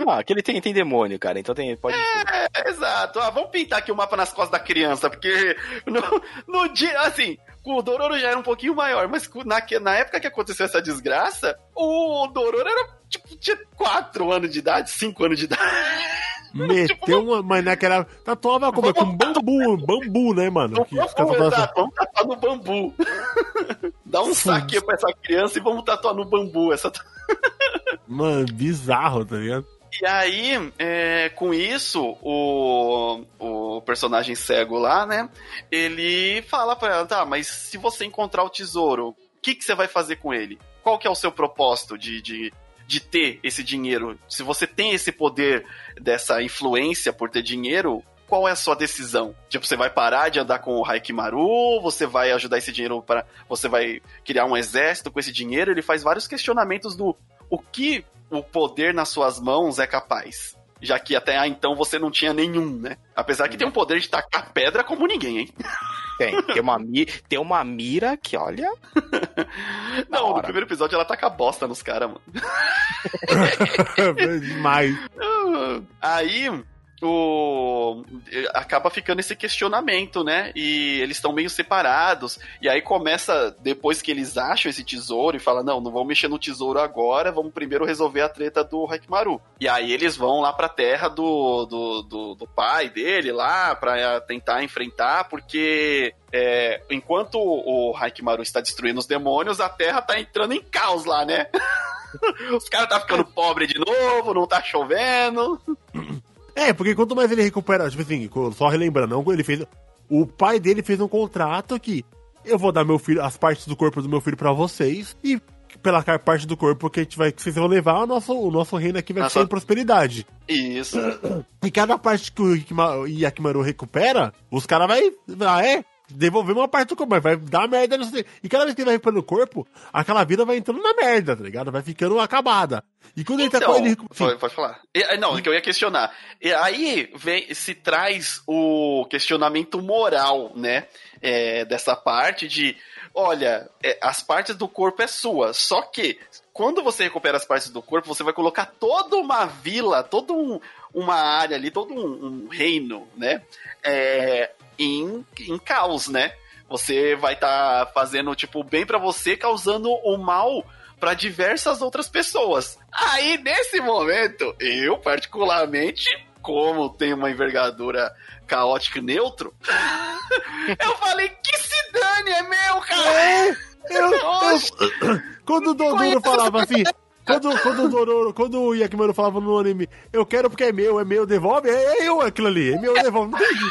ah, aquele tem, tem demônio, cara, então tem, pode... É, exato. Ah, vamos pintar aqui o mapa nas costas da criança, porque no, no dia, assim, o Dororo já era um pouquinho maior, mas na, na época que aconteceu essa desgraça, o Dororo era, tipo, tinha 4 anos de idade, 5 anos de idade. Meteu uma. Mas naquela. Tatuava como? Com bambu, bambu, né, mano? Que, vamos, tatuar, vamos tatuar no bambu. Dá um saque pra essa criança e vamos tatuar no bambu. Essa... Mano, bizarro, tá ligado? E aí, é, com isso, o, o personagem cego lá, né? Ele fala pra ela, tá, mas se você encontrar o tesouro, o que, que você vai fazer com ele? Qual que é o seu propósito de, de de ter esse dinheiro, se você tem esse poder dessa influência por ter dinheiro, qual é a sua decisão? Tipo, você vai parar de andar com o Haikimaru? Você vai ajudar esse dinheiro para. Você vai criar um exército com esse dinheiro? Ele faz vários questionamentos do o que o poder nas suas mãos é capaz. Já que até então você não tinha nenhum, né? Apesar que tem um poder de tacar pedra como ninguém, hein? Tem, tem uma, tem uma mira que, olha. Não, no primeiro episódio ela taca bosta nos caras, mano. Demais. Aí, o acaba ficando esse questionamento, né? E eles estão meio separados. E aí começa, depois que eles acham esse tesouro e fala: Não, não vamos mexer no tesouro agora, vamos primeiro resolver a treta do Hakimaru. E aí eles vão lá pra terra do, do, do, do pai dele lá pra tentar enfrentar, porque é, enquanto o Hakimaru está destruindo os demônios, a terra tá entrando em caos lá, né? Os caras tá ficando pobre de novo, não tá chovendo. É, porque quanto mais ele recupera, tipo assim, só relembrando, não, ele fez. O pai dele fez um contrato que eu vou dar meu filho, as partes do corpo do meu filho para vocês e pela parte do corpo que a gente vai, que vocês vão levar, o nosso, o nosso reino aqui vai Nossa. ser em prosperidade. Isso. E cada parte que o Yakimaru recupera, os caras vai, ah, é, devolver uma parte do corpo, mas vai dar merda. E cada vez que ele vai recuperando o corpo, aquela vida vai entrando na merda, tá ligado? Vai ficando acabada. E quando então, ele tá com ele. Pode, pode falar. E, não, que eu ia questionar. E aí vem, se traz o questionamento moral, né? É, dessa parte de. Olha, é, as partes do corpo é sua, só que quando você recupera as partes do corpo, você vai colocar toda uma vila, toda um, uma área ali, todo um, um reino, né? É, em, em caos, né? Você vai estar tá fazendo, tipo, bem para você, causando o mal para diversas outras pessoas. Aí, nesse momento, eu, particularmente, como tenho uma envergadura caótica e neutro, eu falei, que se dane, é meu, cara! É, eu, eu, quando o Dodoro falava assim, quando, quando o Dororo, quando o Yakimaru falava no anime, eu quero porque é meu, é meu, devolve, é, é eu aquilo ali, é meu, devolve, não entendi.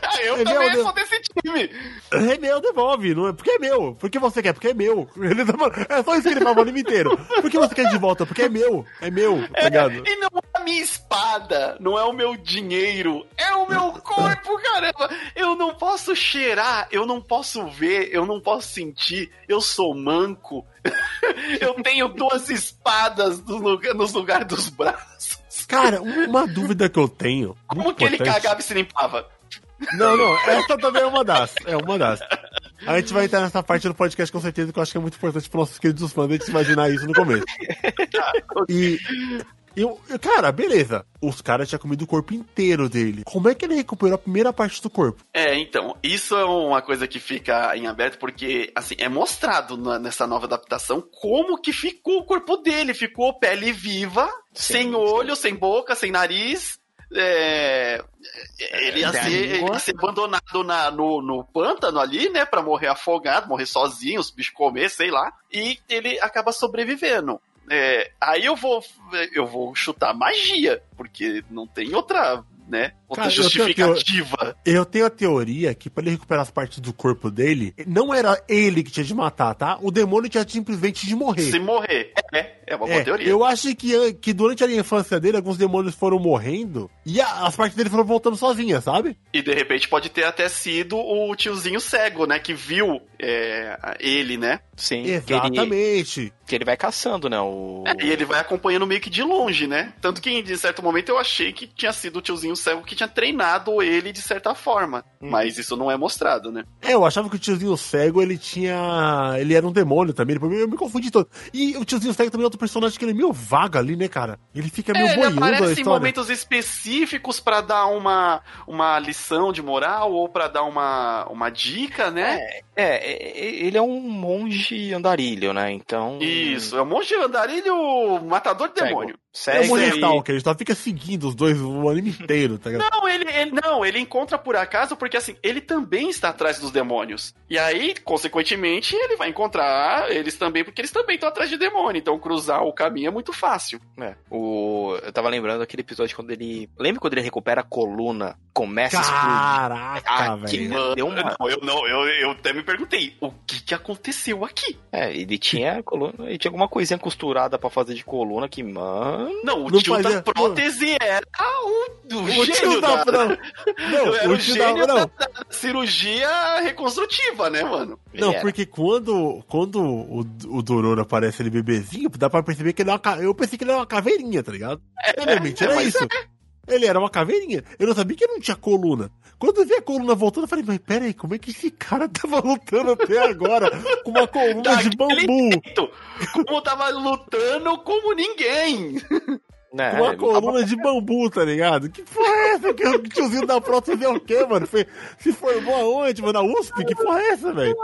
eu é também meu, sou desse time. É meu, devolve, não é? Porque é meu. Porque você quer? Porque é meu. Ele tá, é só isso que ele fala o anime inteiro. Por que você quer de volta? Porque é meu. É meu, tá ligado? É, e não é a minha espada, não é o meu dinheiro, é o meu corpo, caramba. Eu não posso cheirar, eu não posso ver, eu não posso sentir, eu sou manco. eu tenho duas espadas nos lugares nos lugar dos braços. Cara, uma dúvida que eu tenho. Como que importante. ele cagava e se limpava? Não, não, essa também é uma das. É uma das. A gente vai entrar nessa parte do podcast com certeza, que eu acho que é muito importante para nossos queridos fãs a gente imaginar isso no começo. E. Eu, cara, beleza. Os caras tinham comido o corpo inteiro dele. Como é que ele recuperou a primeira parte do corpo? É, então, isso é uma coisa que fica em aberto, porque, assim, é mostrado na, nessa nova adaptação como que ficou o corpo dele. Ficou pele viva, sim, sem sim. olho, sem boca, sem nariz, é, ele, ia ser, ele ia ser abandonado na, no, no pântano ali, né? Pra morrer afogado, morrer sozinho, os bichos comer, sei lá. E ele acaba sobrevivendo. É, aí eu vou eu vou chutar magia, porque não tem outra né? Outra Cara, justificativa. Eu tenho, eu tenho, a teoria que para ele recuperar as partes do corpo dele, não era ele que tinha de matar, tá? O demônio tinha simplesmente de morrer. Se morrer. É, é uma boa é, teoria. Eu acho que, que durante a infância dele, alguns demônios foram morrendo e a, as partes dele foram voltando sozinhas, sabe? E de repente pode ter até sido o tiozinho cego, né? Que viu é, ele, né? Sim. Exatamente. Que ele, que ele vai caçando, né? O... É, e ele vai acompanhando meio que de longe, né? Tanto que em certo momento eu achei que tinha sido o tiozinho cego que tinha treinado ele de certa forma. Hum. Mas isso não é mostrado, né? É, eu achava que o tiozinho cego ele tinha. Ele era um demônio também. Eu me confundi todo. E o tiozinho cego também é outro personagem que ele é meio vaga ali, né, cara? Ele fica meio é, boiando. Ele aparece em momentos específicos para dar uma, uma lição de moral ou para dar uma, uma dica, né? É, é, ele é um monge andarilho, né? Então. Isso, é um monge andarilho matador de demônio. Segue é um Stalker, ele só fica seguindo os dois o anime inteiro, tá ligado? Não, ele, ele, não, ele encontra por acaso, porque assim, ele também está atrás dos demônios. E aí, consequentemente, ele vai encontrar eles também, porque eles também estão atrás de demônio. Então cruzar o caminho é muito fácil. É. O... Eu tava lembrando aquele episódio quando ele. Lembra quando ele recupera a coluna? Começa Caraca, a explodir. Caraca, velho. Deu uma... Eu, não, eu, eu até me perguntei, o que que aconteceu aqui? É, ele tinha a coluna, ele tinha alguma coisinha costurada para fazer de coluna que, mano. Não, o não tio fazia... da prótese era o, o, o gênio da... Não, não era o, o gênio da, da, cirurgia reconstrutiva, né, mano? Não, porque quando, quando o, o Dororo aparece ali bebezinho, dá pra perceber que ele é uma, eu pensei que ele era uma caveirinha, tá ligado? É, realmente, era isso. É. Ele era uma caveirinha. Eu não sabia que ele não tinha coluna. Quando eu vi a coluna voltando, eu falei, mas pera aí, como é que esse cara tava lutando até agora com uma coluna de bambu? Jeito, como tava lutando como ninguém. É, uma coluna tava... de bambu, tá ligado? Que porra é essa? Que o tiozinho da prótese é o quê, mano? Foi, se formou aonde, mano? Na USP? Que porra é essa, velho?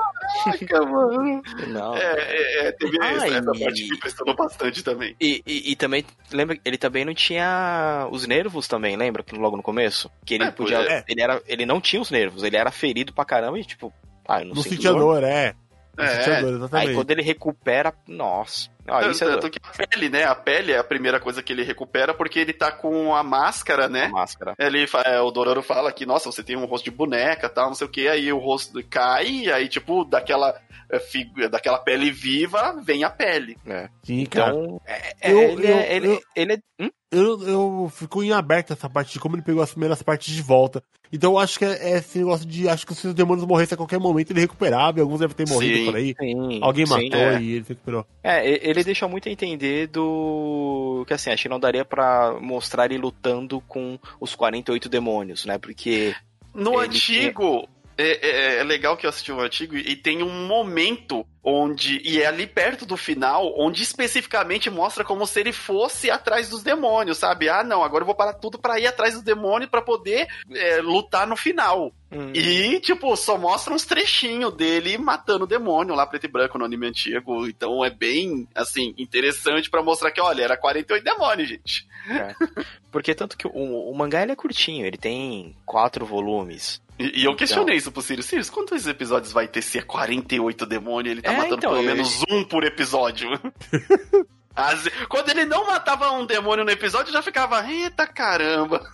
Caraca, mano. Não. É, é, é teve Ai, essa, essa parte que impressionou bastante também. E, e, e, também, lembra, ele também não tinha os nervos também, lembra? Logo no começo? Que ele é, podia. É. Ele, era, ele não tinha os nervos, ele era ferido pra caramba e, tipo, ah, não, não sentia dor, é. É. Aí quando ele recupera, nossa. Ah, isso é tanto que a pele, né? A pele é a primeira coisa que ele recupera porque ele tá com a máscara, né? A máscara. Ele, é, o Dororo fala que, nossa, você tem um rosto de boneca tal, não sei o que, aí o rosto cai, aí, tipo, daquela, é, daquela pele viva vem a pele. É. Sim, cara. Então, é, é eu, ele, eu, ele, eu, ele, é. Hum? Eu, eu fico em aberto essa parte de como ele pegou as primeiras partes de volta. Então eu acho que é, é esse negócio de. Acho que se os demônios morressem a qualquer momento, ele recuperava, e alguns devem ter morrido sim, por aí. Sim, Alguém sim, matou é. e ele recuperou. É, ele deixou muito a entender do. Que assim, acho que não daria para mostrar ele lutando com os 48 demônios, né? Porque. No antigo, tinha... é, é, é legal que eu assisti o antigo e tem um momento onde e é ali perto do final, onde especificamente mostra como se ele fosse atrás dos demônios, sabe? Ah, não, agora eu vou parar tudo para ir atrás do demônio para poder é, lutar no final. Hum. E, tipo, só mostra uns trechinhos dele matando o demônio lá preto e branco no anime antigo. Então é bem, assim, interessante para mostrar que, olha, era 48 demônios, gente. É. Porque tanto que o, o mangá ele é curtinho, ele tem quatro volumes. E, e eu questionei então. isso pro Sirius. Sirius, quantos episódios vai ter se é 48 demônios? Ele tá é, matando então, pelo eu... menos um por episódio. As... Quando ele não matava um demônio no episódio, já ficava, eita caramba.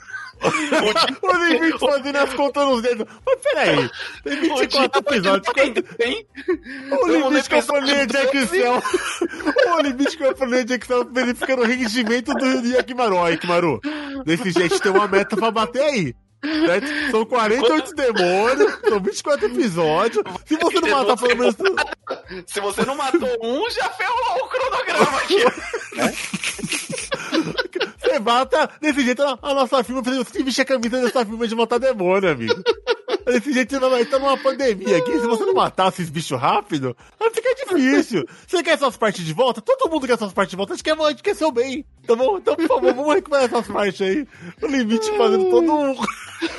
O limite fazendo as contas nos dedos. Mas peraí, tem 24 episódios. Quanto... Tem? O limite com a folhinha de Excel. O limite com a folhinha de Excel verificando o rendimento do Yakimaru. Ó, Yakimaru, desse jeito tem uma meta pra bater aí. São 48 Quando... demônios, são 24 episódios. Se você não matar pelo menos. Se você não matou um, já ferrou o cronograma aqui. Você mata desse jeito a nossa firma. Você vestir a camisa dessa firma de matar demônio, amigo. Desse jeito você vai estar numa pandemia aqui. Se você não matar esses bichos rápido, fica difícil. Você quer suas partes de volta? Todo mundo quer suas partes de volta. A gente quer, a gente quer seu bem. Tá bom? Então, por favor, vamos recuperar essas partes aí. O limite fazendo todo um.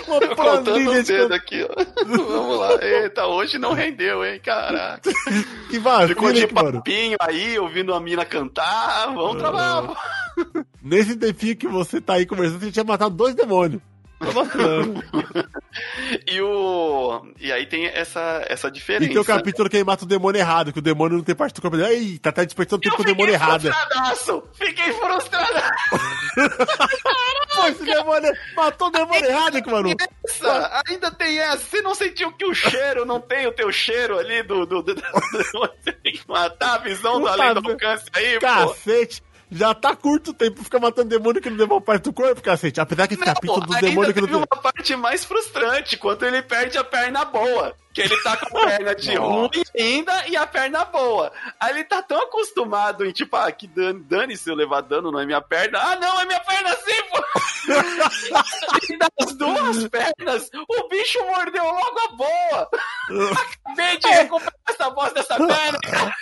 Uma Contando o dedo aqui, ó. Vamos lá. Eita, hoje não rendeu, hein? Caraca. Que vazio, Ficou de papinho aí, ouvindo a mina cantar. Vamos trabalhar. Nesse tempinho que você tá aí conversando, você tinha matado dois demônios. E o. E aí tem essa, essa diferença. E tem o capítulo que ele mata o demônio errado, que o demônio não tem parte do corpo dele. Eita, tá despertando tempo com o demônio errado. Fiquei frustrado! Pô, esse demônio matou o demônio errado, mano. Essa, ainda tem essa. Você não sentiu que o cheiro não tem o teu cheiro ali do. do, do, do você tem que matar a visão Puta do além do alcance aí, Cacete. Pô já tá curto o tempo, fica matando demônio que não devolve parte do corpo, cacete. Apesar que esse não, capítulo dos demônios que não tem. uma parte mais frustrante, quando ele perde a perna boa. Que ele tá com a perna de ruim ainda e a perna boa. Aí ele tá tão acostumado em, tipo, ah, que dane, dane se eu levar dano, não é minha perna. Ah, não, é minha perna sim, pô! e das duas pernas, o bicho mordeu logo a boa. Acabei de recuperar essa voz dessa perna.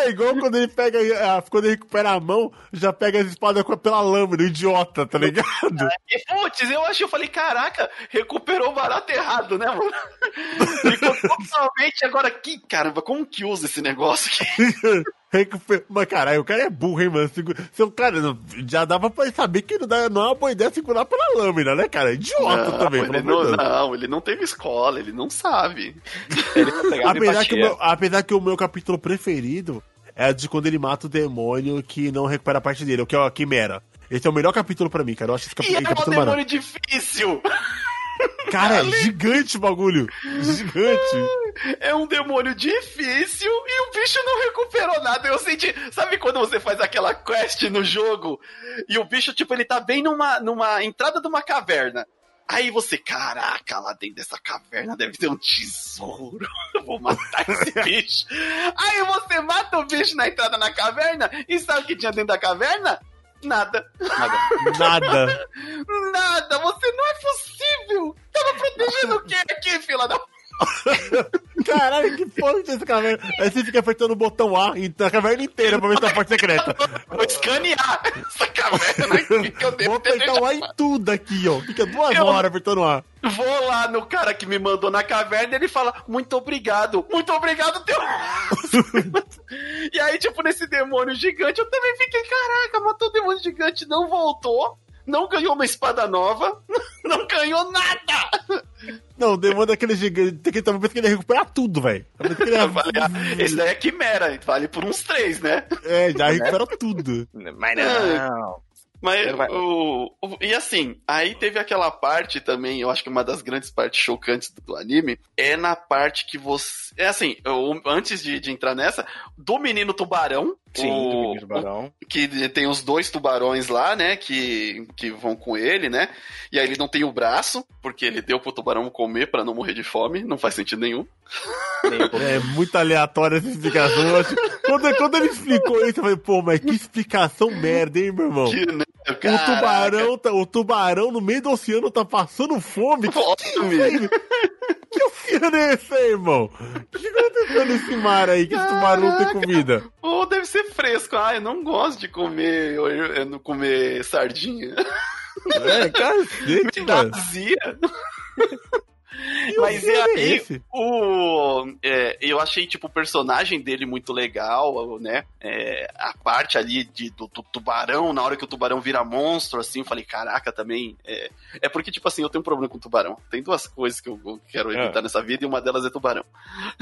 É igual quando ele pega, é, quando ele recupera a mão, já pega as espadas pela lâmina, idiota, tá ligado? E, putz, eu achei, eu falei, caraca, recuperou o barato errado, né, mano? Ficou totalmente agora que, caramba, como que usa esse negócio aqui? Mas caralho, o cara é burro, hein, mano? Seu cara, já dava pra saber que não, dá, não é uma boa ideia segurar pela lâmina, né, cara? Idiota não, também. Ele não, não, ele não teve escola, ele não sabe. Ele apesar, que o meu, apesar que o meu capítulo preferido é de quando ele mata o demônio que não recupera a parte dele, o que é a Quimera. Esse é o melhor capítulo pra mim, cara. Eu acho esse capítulo. E é um demônio difícil! Cara, é gigante o bagulho. Gigante. É um demônio difícil e o bicho não recuperou nada. Eu senti. Sabe quando você faz aquela quest no jogo e o bicho, tipo, ele tá bem numa, numa entrada de uma caverna. Aí você, caraca, lá dentro dessa caverna deve ter um tesouro. Eu vou matar esse bicho. Aí você mata o bicho na entrada na caverna e sabe o que tinha dentro da caverna? Nada. Nada. Nada. Nada. Você não é possível. Tava protegendo o que aqui, fila da Caralho, que porra esse caverna. Aí você fica apertando o botão A na caverna inteira pra ver se tá a porta secreta. Vou escanear essa caverna aqui que eu devo Vou apertar o A em tudo aqui, ó. Fica duas eu... horas apertando o A. Vou lá no cara que me mandou na caverna e ele fala: Muito obrigado, muito obrigado, teu. e aí, tipo, nesse demônio gigante, eu também fiquei: Caraca, matou o demônio gigante, não voltou não ganhou uma espada nova, não ganhou nada! Não, o demônio daquele gigante, tem que também que ele recuperar tudo, velho. Esse daí é quimera, vale por uns três, né? É, já recupera tudo. Mas não. Mas o, o, E assim, aí teve aquela parte também, eu acho que uma das grandes partes chocantes do, do anime é na parte que você. É assim, eu, antes de, de entrar nessa, do menino tubarão. Sim, o, tubarão. que tem os dois tubarões lá, né? Que, que vão com ele, né? E aí ele não tem o braço, porque ele deu pro tubarão comer para não morrer de fome, não faz sentido nenhum. É muito aleatória essa explicação. Quando, quando ele explicou isso, eu falei, pô, mas que explicação merda, hein, meu irmão? Que, né? O tubarão, tá, o tubarão no meio do oceano tá passando fome. Fome. Que, oceano é esse aí, irmão? O que aconteceu? nesse mar aí, que esse tubarão não tem comida. Ou deve ser fresco. Ah, eu não gosto de comer, eu, eu não comer sardinha. É, cacete, Me dá Mas e é aí, esse? o, é, eu achei, tipo, o personagem dele muito legal, né? É, a parte ali de, do, do tubarão, na hora que o tubarão vira monstro, assim, eu falei, caraca, também. É, é porque, tipo assim, eu tenho um problema com tubarão. Tem duas coisas que eu, eu quero evitar nessa vida e uma delas é tubarão.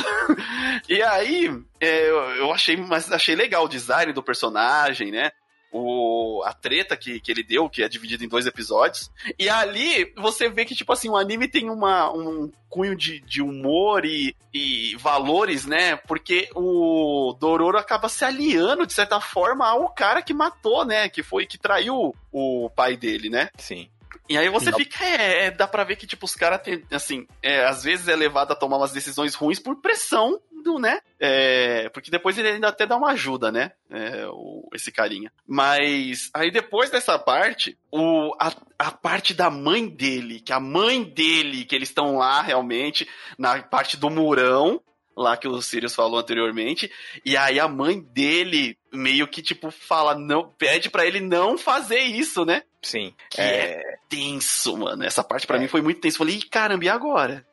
e aí, é, eu, eu achei, mas achei legal o design do personagem, né? O, a treta que, que ele deu, que é dividido em dois episódios. E ali você vê que, tipo assim, o anime tem uma, um cunho de, de humor e, e valores, né? Porque o Dororo acaba se aliando, de certa forma, ao cara que matou, né? Que foi, que traiu o pai dele, né? Sim. E aí você fica, é, é, dá pra ver que, tipo, os caras assim, é, às vezes é levado a tomar umas decisões ruins por pressão do, né? É, porque depois ele ainda até dá uma ajuda, né? É, o- esse carinha. Mas aí depois dessa parte, o, a, a parte da mãe dele, que a mãe dele, que eles estão lá realmente, na parte do murão, lá que o Sirius falou anteriormente, e aí a mãe dele meio que, tipo, fala, não, pede pra ele não fazer isso, né? Sim. Que É, é tenso, mano. Essa parte pra É. mim foi muito tenso. Falei, "Ih, caramba, e agora?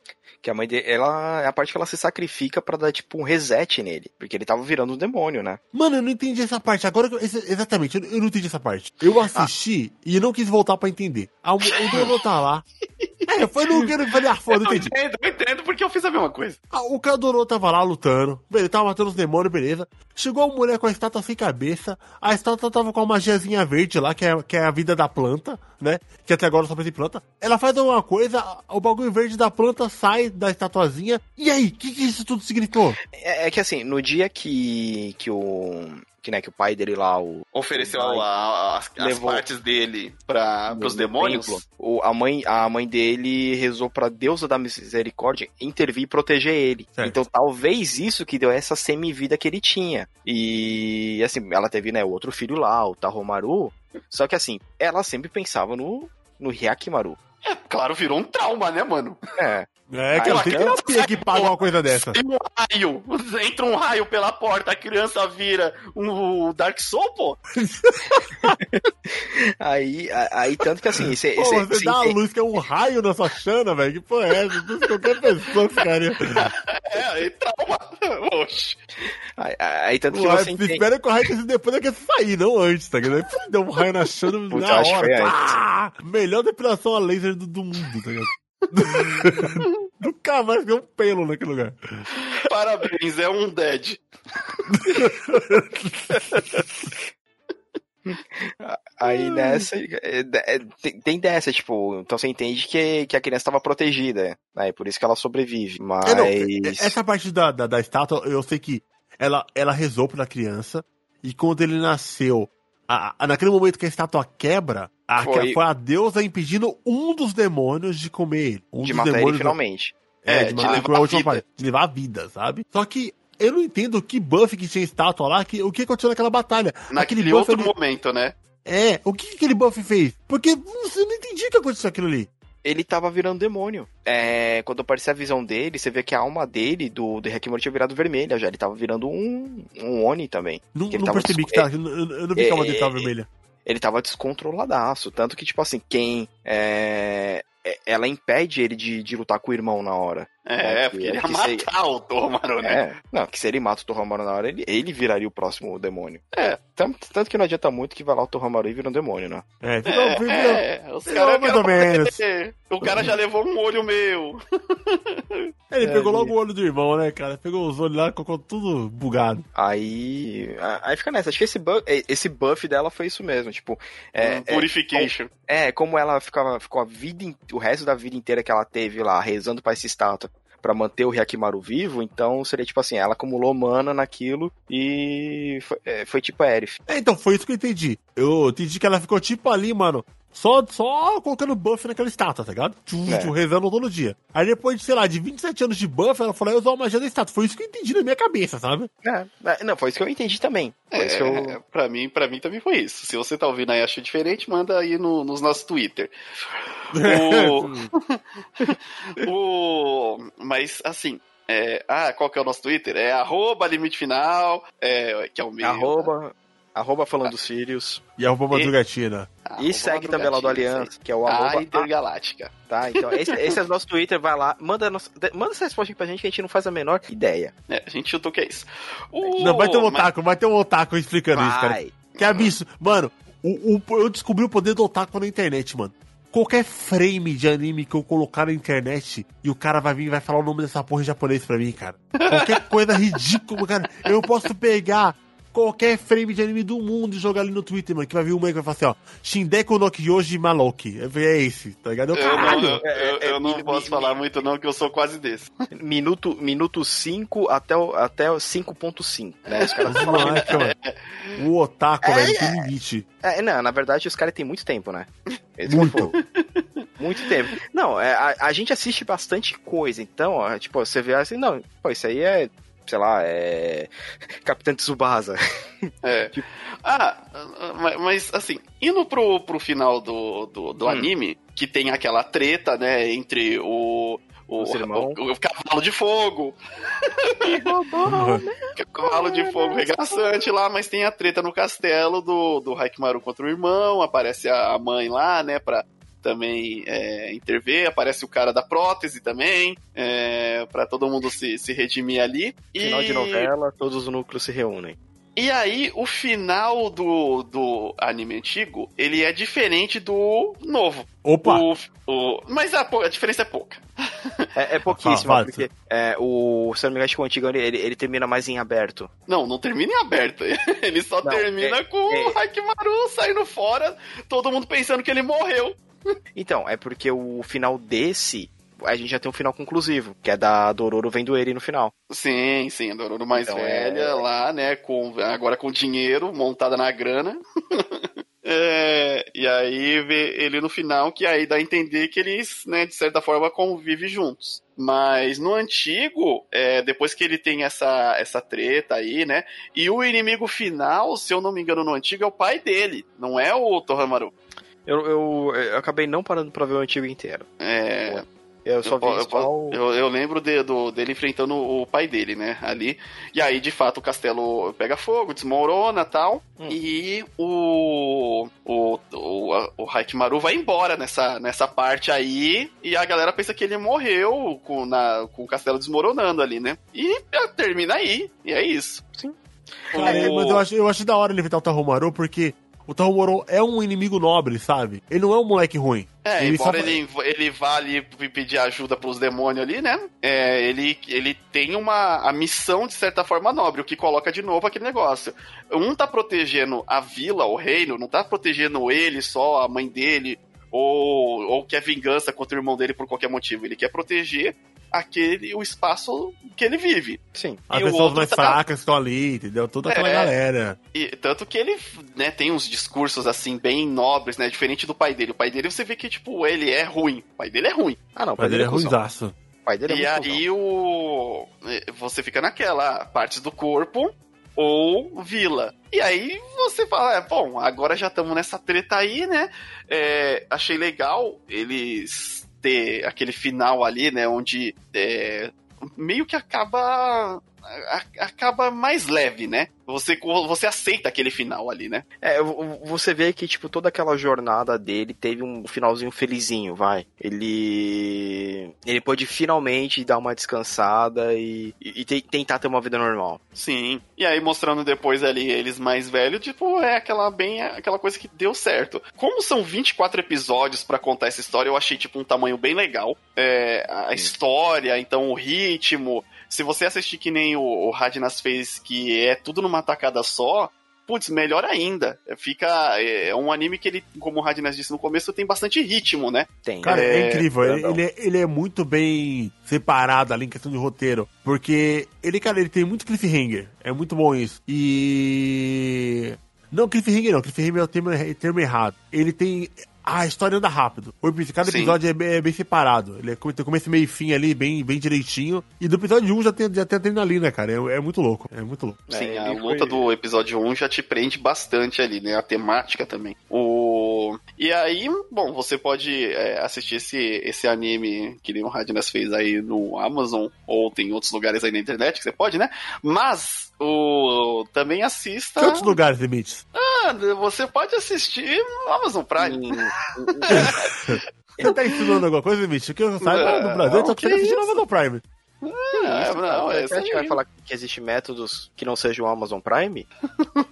Que a mãe dele, ela é a parte que ela se sacrifica pra dar, tipo, um reset nele. Porque ele tava virando um demônio, né? Mano, eu não entendi essa parte. Agora, que eu- exatamente, eu, eu não entendi essa parte. Eu assisti e não quis voltar pra entender. Ah, o, Dororo tá lá. É, foi no que eu falei, ah, foda, Eu entendi. entendo, eu entendo porque eu fiz a mesma coisa. Ah, o Kadoro tava lá lutando, ele tava matando os demônios, beleza. Chegou a mulher com a estátua sem cabeça, a estátua tava com a magiazinha verde lá, que é, que é a vida da planta, né? Que até agora só pensa em planta. Ela faz alguma coisa, o bagulho verde da planta sai da estatuazinha. E aí, o que, que isso tudo significou? É, é que assim, no dia que, que o. Que, né, que o pai dele lá, o. Ofereceu a- as, as partes dele pra, pros no demônios. templo, o- a, mãe, a mãe dele rezou pra deusa da misericórdia intervir e proteger ele. Certo. Então talvez isso que deu essa semivida que ele tinha. E assim, ela teve, né, o outro filho lá, o Tahomaru. Só que assim, ela sempre pensava no, no Hyakimaru. É, claro, virou um trauma, né, mano? É. É, que ela tem terapia que paga uma coisa dessa. Tem um raio, entra um raio pela porta, a criança vira um Dark Soul, pô. Aí, aí tanto que assim, esse, Pô, esse- você dá a luz que é um raio na sua chana, velho. Que porra é essa? Qualquer pessoa ficaria. É, aí trauma. Oxe. aí, aí tanto que Ué, você entende. espera que o raio seja depois da que sair, não antes, tá ligado? Aí Deu um raio na chana Puta, na hora. Ah, melhor depilação a laser do, do mundo, tá ligado? Nunca mais viu um pelo naquele lugar. Parabéns, é um dead. Aí nessa, é, tem, dessa, tipo, então você entende que, que a criança estava protegida, né? Por isso que ela sobrevive. Mas. É, não, é- essa parte da, da, da estátua, eu sei que ela, ela rezou pela criança, e quando ele nasceu, a- a- naquele momento que a estátua quebra, a, Foi- foi a deusa impedindo um dos demônios de comer ele. Um de dos matar ele demônios finalmente. É, É, de, de matar- levar a vida. parte, de levar a vida, sabe? Só que eu não entendo que buff que tinha estátua lá, que, o que aconteceu naquela batalha. Naquele Aquele outro ali- momento, né? É, o que, que aquele buff fez? Porque você não entendi o que aconteceu aquilo ali. Ele tava virando demônio. É, quando aparecia a visão dele, você vê que a alma dele, do, do Hekimoto, tinha virado vermelha já. Ele tava virando um, um Oni também. Não, não tava percebi que tá. Eu, não vi que a alma dele tava É, vermelha. Ele tava descontroladaço. Tanto que, tipo assim, quem. é, é- ela impede ele de, de lutar com o irmão na hora. É, É, porque ele ia matar o Toromaru, né? É, não, que se ele mata o Torramaru na hora, ele, ele viraria o próximo demônio. É. Tanto, tanto que não adianta muito que vai lá o Torramaru e vira um demônio, né? É, virou, É, virou- é, os virou caras mais ou menos. O cara já levou um olho meu. Ele É, pegou ali. logo o olho do irmão, né, cara? Pegou os olhos lá, colocou tudo bugado. Aí. Aí fica nessa. Acho que esse buff, esse buff dela foi isso mesmo. Tipo, é, Um Purification. é, é como ela ficava, ficou a vida, o resto da vida inteira que ela teve lá, rezando pra essa estátua. Pra manter o Hyakimaru vivo, então seria tipo assim, ela acumulou mana naquilo e foi, é, foi tipo a Erif. É, então, foi isso que eu entendi. Eu entendi que ela ficou tipo ali, mano. Só, só colocando buff naquela estátua, tá ligado? Tchum, É. tchum, rezando todo dia. Aí depois de, sei lá, de 27 anos de buff, ela falou, eu usar a magia da estátua. Foi isso que eu entendi na minha cabeça, sabe? É, é, não, foi isso que eu entendi também. Foi isso que eu. É, pra, mim, pra mim também foi isso. Se você tá ouvindo aí e achou diferente, manda aí no, nos nossos Twitter. O- o... Mas, assim, É, ah, qual que é o nosso Twitter? É arroba limite final, é, que é o meu. Arroba, arroba falando dos Sirius. E arroba Madrugatina. E segue também lá do Aliança, que é o arroba a Intergaláctica. Tá, então esse, esse é o nosso Twitter, vai lá, manda, nossa, manda essa resposta pra gente que a gente não faz a menor ideia. É, a gente chutou que é isso. O... Não, vai ter um otaku, vai ter um otaku explicando Vai. isso, cara. Que absurdo. Mano, o, o- eu descobri o poder do otaku na internet, mano. Qualquer frame de anime que eu colocar na internet e o cara vai vir e vai falar o nome dessa porra em japonês pra mim, cara. Qualquer coisa ridícula, cara. Eu posso pegar qualquer frame de anime do mundo e jogar ali no Twitter, mano, que vai vir uma que vai falar assim, ó, Shindeku no Kyoji Maloki. É esse, tá ligado? Eu, Eu não, eu, eu- eu não posso mi- falar muito não, que eu sou quase desse. Minuto, minuto 5 até o, até o 5.5, né? Os caras moleque, mano. O otaku, É, velho, tem limite. É, não, na verdade os caras têm muito tempo, né? Esse é Muito. muito tempo. Não, é, a, a gente assiste bastante coisa, então, ó, tipo, você vê assim, não, pô, isso aí é, sei lá, é. Capitão Tsubasa. É. Ah, ma- mas assim, indo pro, pro final do, do, do Hum. anime, que tem aquela treta, né, entre o. O, o- o cavalo de fogo. O cavalo de fogo regaçante lá, mas tem a treta no castelo do, do Haikimaru contra o irmão. Aparece a mãe lá, né, pra também é, intervir. Aparece o cara da prótese também, é, pra todo mundo se, se redimir ali. Final E- de novela, todos os núcleos se reúnem. e aí, o final do, do anime antigo, ele é diferente do novo. Opa! O, o, mas a, a diferença é pouca. É, é pouquíssimo, Fala, porque é, o, se eu não me engano, acho que o antigo ele, ele, termina mais em aberto. Não, não termina em aberto. Ele só Não, termina é- com é- o Hakimaru saindo fora, todo mundo pensando que ele morreu. Então, é porque o final desse, a gente já tem um final conclusivo, que é da Dororo vendo ele no final. Sim, sim, a Dororo mais Então, velha é- lá, né? Com, agora com dinheiro, montada na grana. É, e aí vê ele no final, que aí dá a entender que eles, né, de certa forma, convivem juntos. Mas no antigo, é, depois que ele tem essa, essa treta aí, né? E o inimigo final, se eu não me engano, no antigo, é o pai dele, não é o Tohamaru. Eu, eu, eu acabei não parando pra ver o antigo inteiro. É, Eu só eu, vi eu, po- o... eu- eu lembro de- do- dele enfrentando o pai dele, né? Ali. E aí, de fato, o castelo pega fogo, desmorona e tal. Hum. E o. O, o, a- o Haikimaru vai embora nessa, nessa parte aí. E a galera pensa que ele morreu com, na, com o castelo desmoronando ali, né? E é, termina aí. E é isso. Sim. Cara, é, O- mas eu acho, eu acho da hora ele evitar o Tahomaru, porque o Tahomaru é um inimigo nobre, sabe? Ele não é um moleque ruim. É, Ele embora só- ele, ele vá ali pedir ajuda pros demônios ali, né? É, ele, ele tem uma a missão, de certa forma, nobre, o que coloca de novo aquele negócio. Um tá protegendo a vila, o reino, não tá protegendo ele só, a mãe dele, ou, ou quer vingança contra o irmão dele por qualquer motivo. Ele quer proteger aquele, o espaço que ele vive. Sim. As E pessoas mais tá- fracas que estão ali, entendeu? Toda aquela É. galera. E, tanto que ele né, tem uns discursos assim, bem nobres, né? Diferente do pai dele. O pai dele, você vê que, tipo, ele é ruim. O pai dele é ruim. Ah, não, o Mas ele é cuzão. ruimzaço. O pai dele é E aí o. Você fica naquela, partes do corpo ou vila. E aí você fala, é, bom, agora já estamos nessa treta aí, né? É, achei legal eles ter aquele final ali, né? Onde é, meio que acaba. Acaba mais leve, né? Você, você aceita aquele final ali, né? É, vo- você vê que, tipo, toda aquela jornada dele teve um finalzinho felizinho, vai. Ele. Ele pôde finalmente dar uma descansada e, e, e te- tentar ter uma vida normal. Sim. E aí mostrando depois ali eles mais velhos, tipo, é aquela bem aquela coisa que deu certo. Como são 24 episódios pra contar essa história, eu achei tipo um tamanho bem legal. É, a história, então o ritmo. Se você assistir que nem o, o Radnas fez, que é tudo numa tacada só, putz, melhor ainda. Fica. É um anime que ele, como o Radnas disse no começo, tem bastante ritmo, né? Tem. Cara, é, É, incrível. Ele, ele é, ele é muito bem separado ali em questão de roteiro. Porque ele, cara, ele tem muito cliffhanger. É muito bom isso. E. Não, cliffhanger não. Cliffhanger é o termo, é o termo errado. Ele tem. Ah, a história anda rápido. O epi- Cada Sim. episódio é bem, é bem separado. Ele é, tem começo, meio e fim ali, bem, bem direitinho. E do episódio 1 já tem, já tem adrenalina, cara. É, é muito louco. É muito louco. É, Sim, a ele luta foi- do episódio 1 já te prende bastante ali, né? A temática também. O... E aí, bom, você pode é, assistir esse, esse anime que o Radnas fez aí no Amazon, ou tem outros lugares aí na internet que você pode, né? Mas o também assista. Que outros lugares, limites? Ah, você pode assistir no Amazon Prime. Você tá ensinando alguma coisa, Limite? Que eu saiba, no Brasil, eu só consigo assistir no Amazon Prime. Ah, não, é Você acha que vai falar que existem métodos que não sejam o Amazon Prime?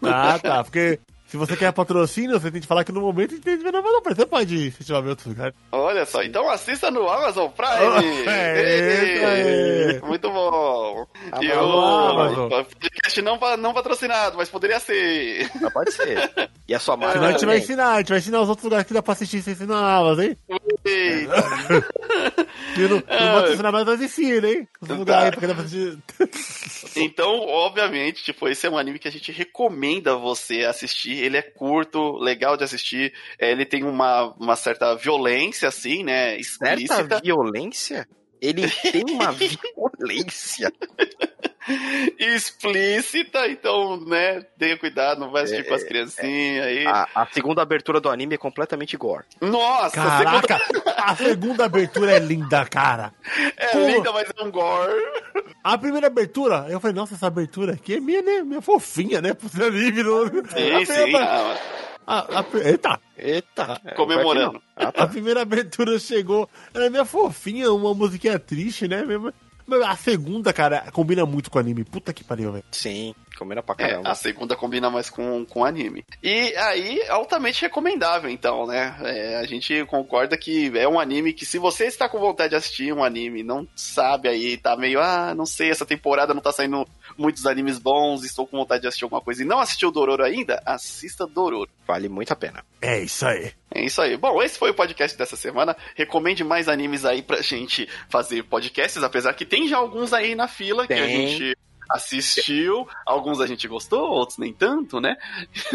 Ah, tá. Porque se você quer patrocínio, você tem que falar que no momento tem que ver no Amazon Prime. Você pode assistir em outros lugares. Olha só, então assista no Amazon Prime. Eita, Ei, Muito bom. E Amazon. o podcast não, não patrocinado, mas poderia ser. Mas pode ser. E a sua Senão a marca gente vai ensinar, a gente vai ensinar os outros lugares que dá pra assistir sem ensinar na Amazon, hein? Eita. E não, não Ah. pode ensinar mais, mas ensina, hein? Os lugares aí, porque dá pra assistir. Então, obviamente, tipo, esse é um anime que a gente recomenda você assistir. Ele é curto, legal de assistir. É, ele tem uma, uma certa violência, assim, né? Explícita. Certa violência? Ele tem uma violência. explícita, então, né, tenha cuidado, não vai assistir com as criancinhas aí. A, a segunda abertura do anime é completamente gore. Nossa, a Caraca, a segunda abertura é linda, cara. segunda é Pô. linda, mas é um gore. A primeira abertura, eu falei, nossa, essa abertura aqui é minha, né? Minha fofinha, né? Pro seu anime. Não... Sim, a sim. ah, a- a- eita, Eita. é, Comemorando. não. Ah, a tá. primeira abertura chegou, ela é minha fofinha, uma musiquinha triste, né? Mesmo- A segunda, cara, combina muito com o anime. Puta que pariu, velho. Sim, combina pra É, caramba. a segunda combina mais com, com anime. E aí, altamente recomendável, então, né? É, a gente concorda que é um anime que, se você está com vontade de assistir um anime, não sabe aí, tá meio, ah, não sei, essa temporada não tá saindo muitos animes bons, estou com vontade de assistir alguma coisa e não assistiu Dororo ainda, assista Dororo. Vale muito a pena. É isso aí. É isso aí. Bom, esse foi o podcast dessa semana. Recomende mais animes aí pra gente fazer podcasts, apesar que tem já alguns aí na fila que a Tem. gente assistiu. Alguns a gente gostou, outros nem tanto, né?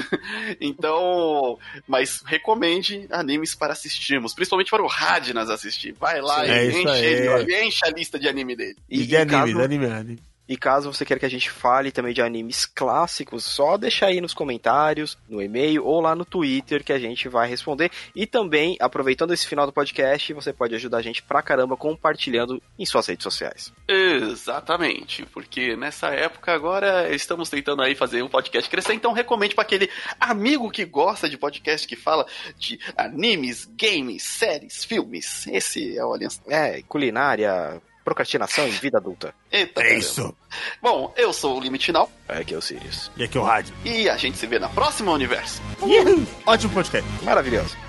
então, mas recomende animes para assistirmos, principalmente para o Radnas assistir. Vai lá Sim, é e enche, ele, enche a lista de anime dele. E, de e anime, caso, de anime, anime. E caso você queira que a gente fale também de animes clássicos, só deixa aí nos comentários, no e-mail ou lá no Twitter que a gente vai responder. E também, aproveitando esse final do podcast, você pode ajudar a gente pra caramba compartilhando em suas redes sociais. Exatamente, porque nessa época agora estamos tentando aí fazer um podcast crescer, então recomende para aquele amigo que gosta de podcast que fala de animes, games, séries, filmes. Esse é o Aliança. É, culinária, procrastinação em vida adulta. Eita, É caramba. isso. Bom, eu sou o Limite Final É que é o Sirius. E aqui é o rádio. e a gente se vê na próxima universo. Uhul. Ótimo podcast. Maravilhoso.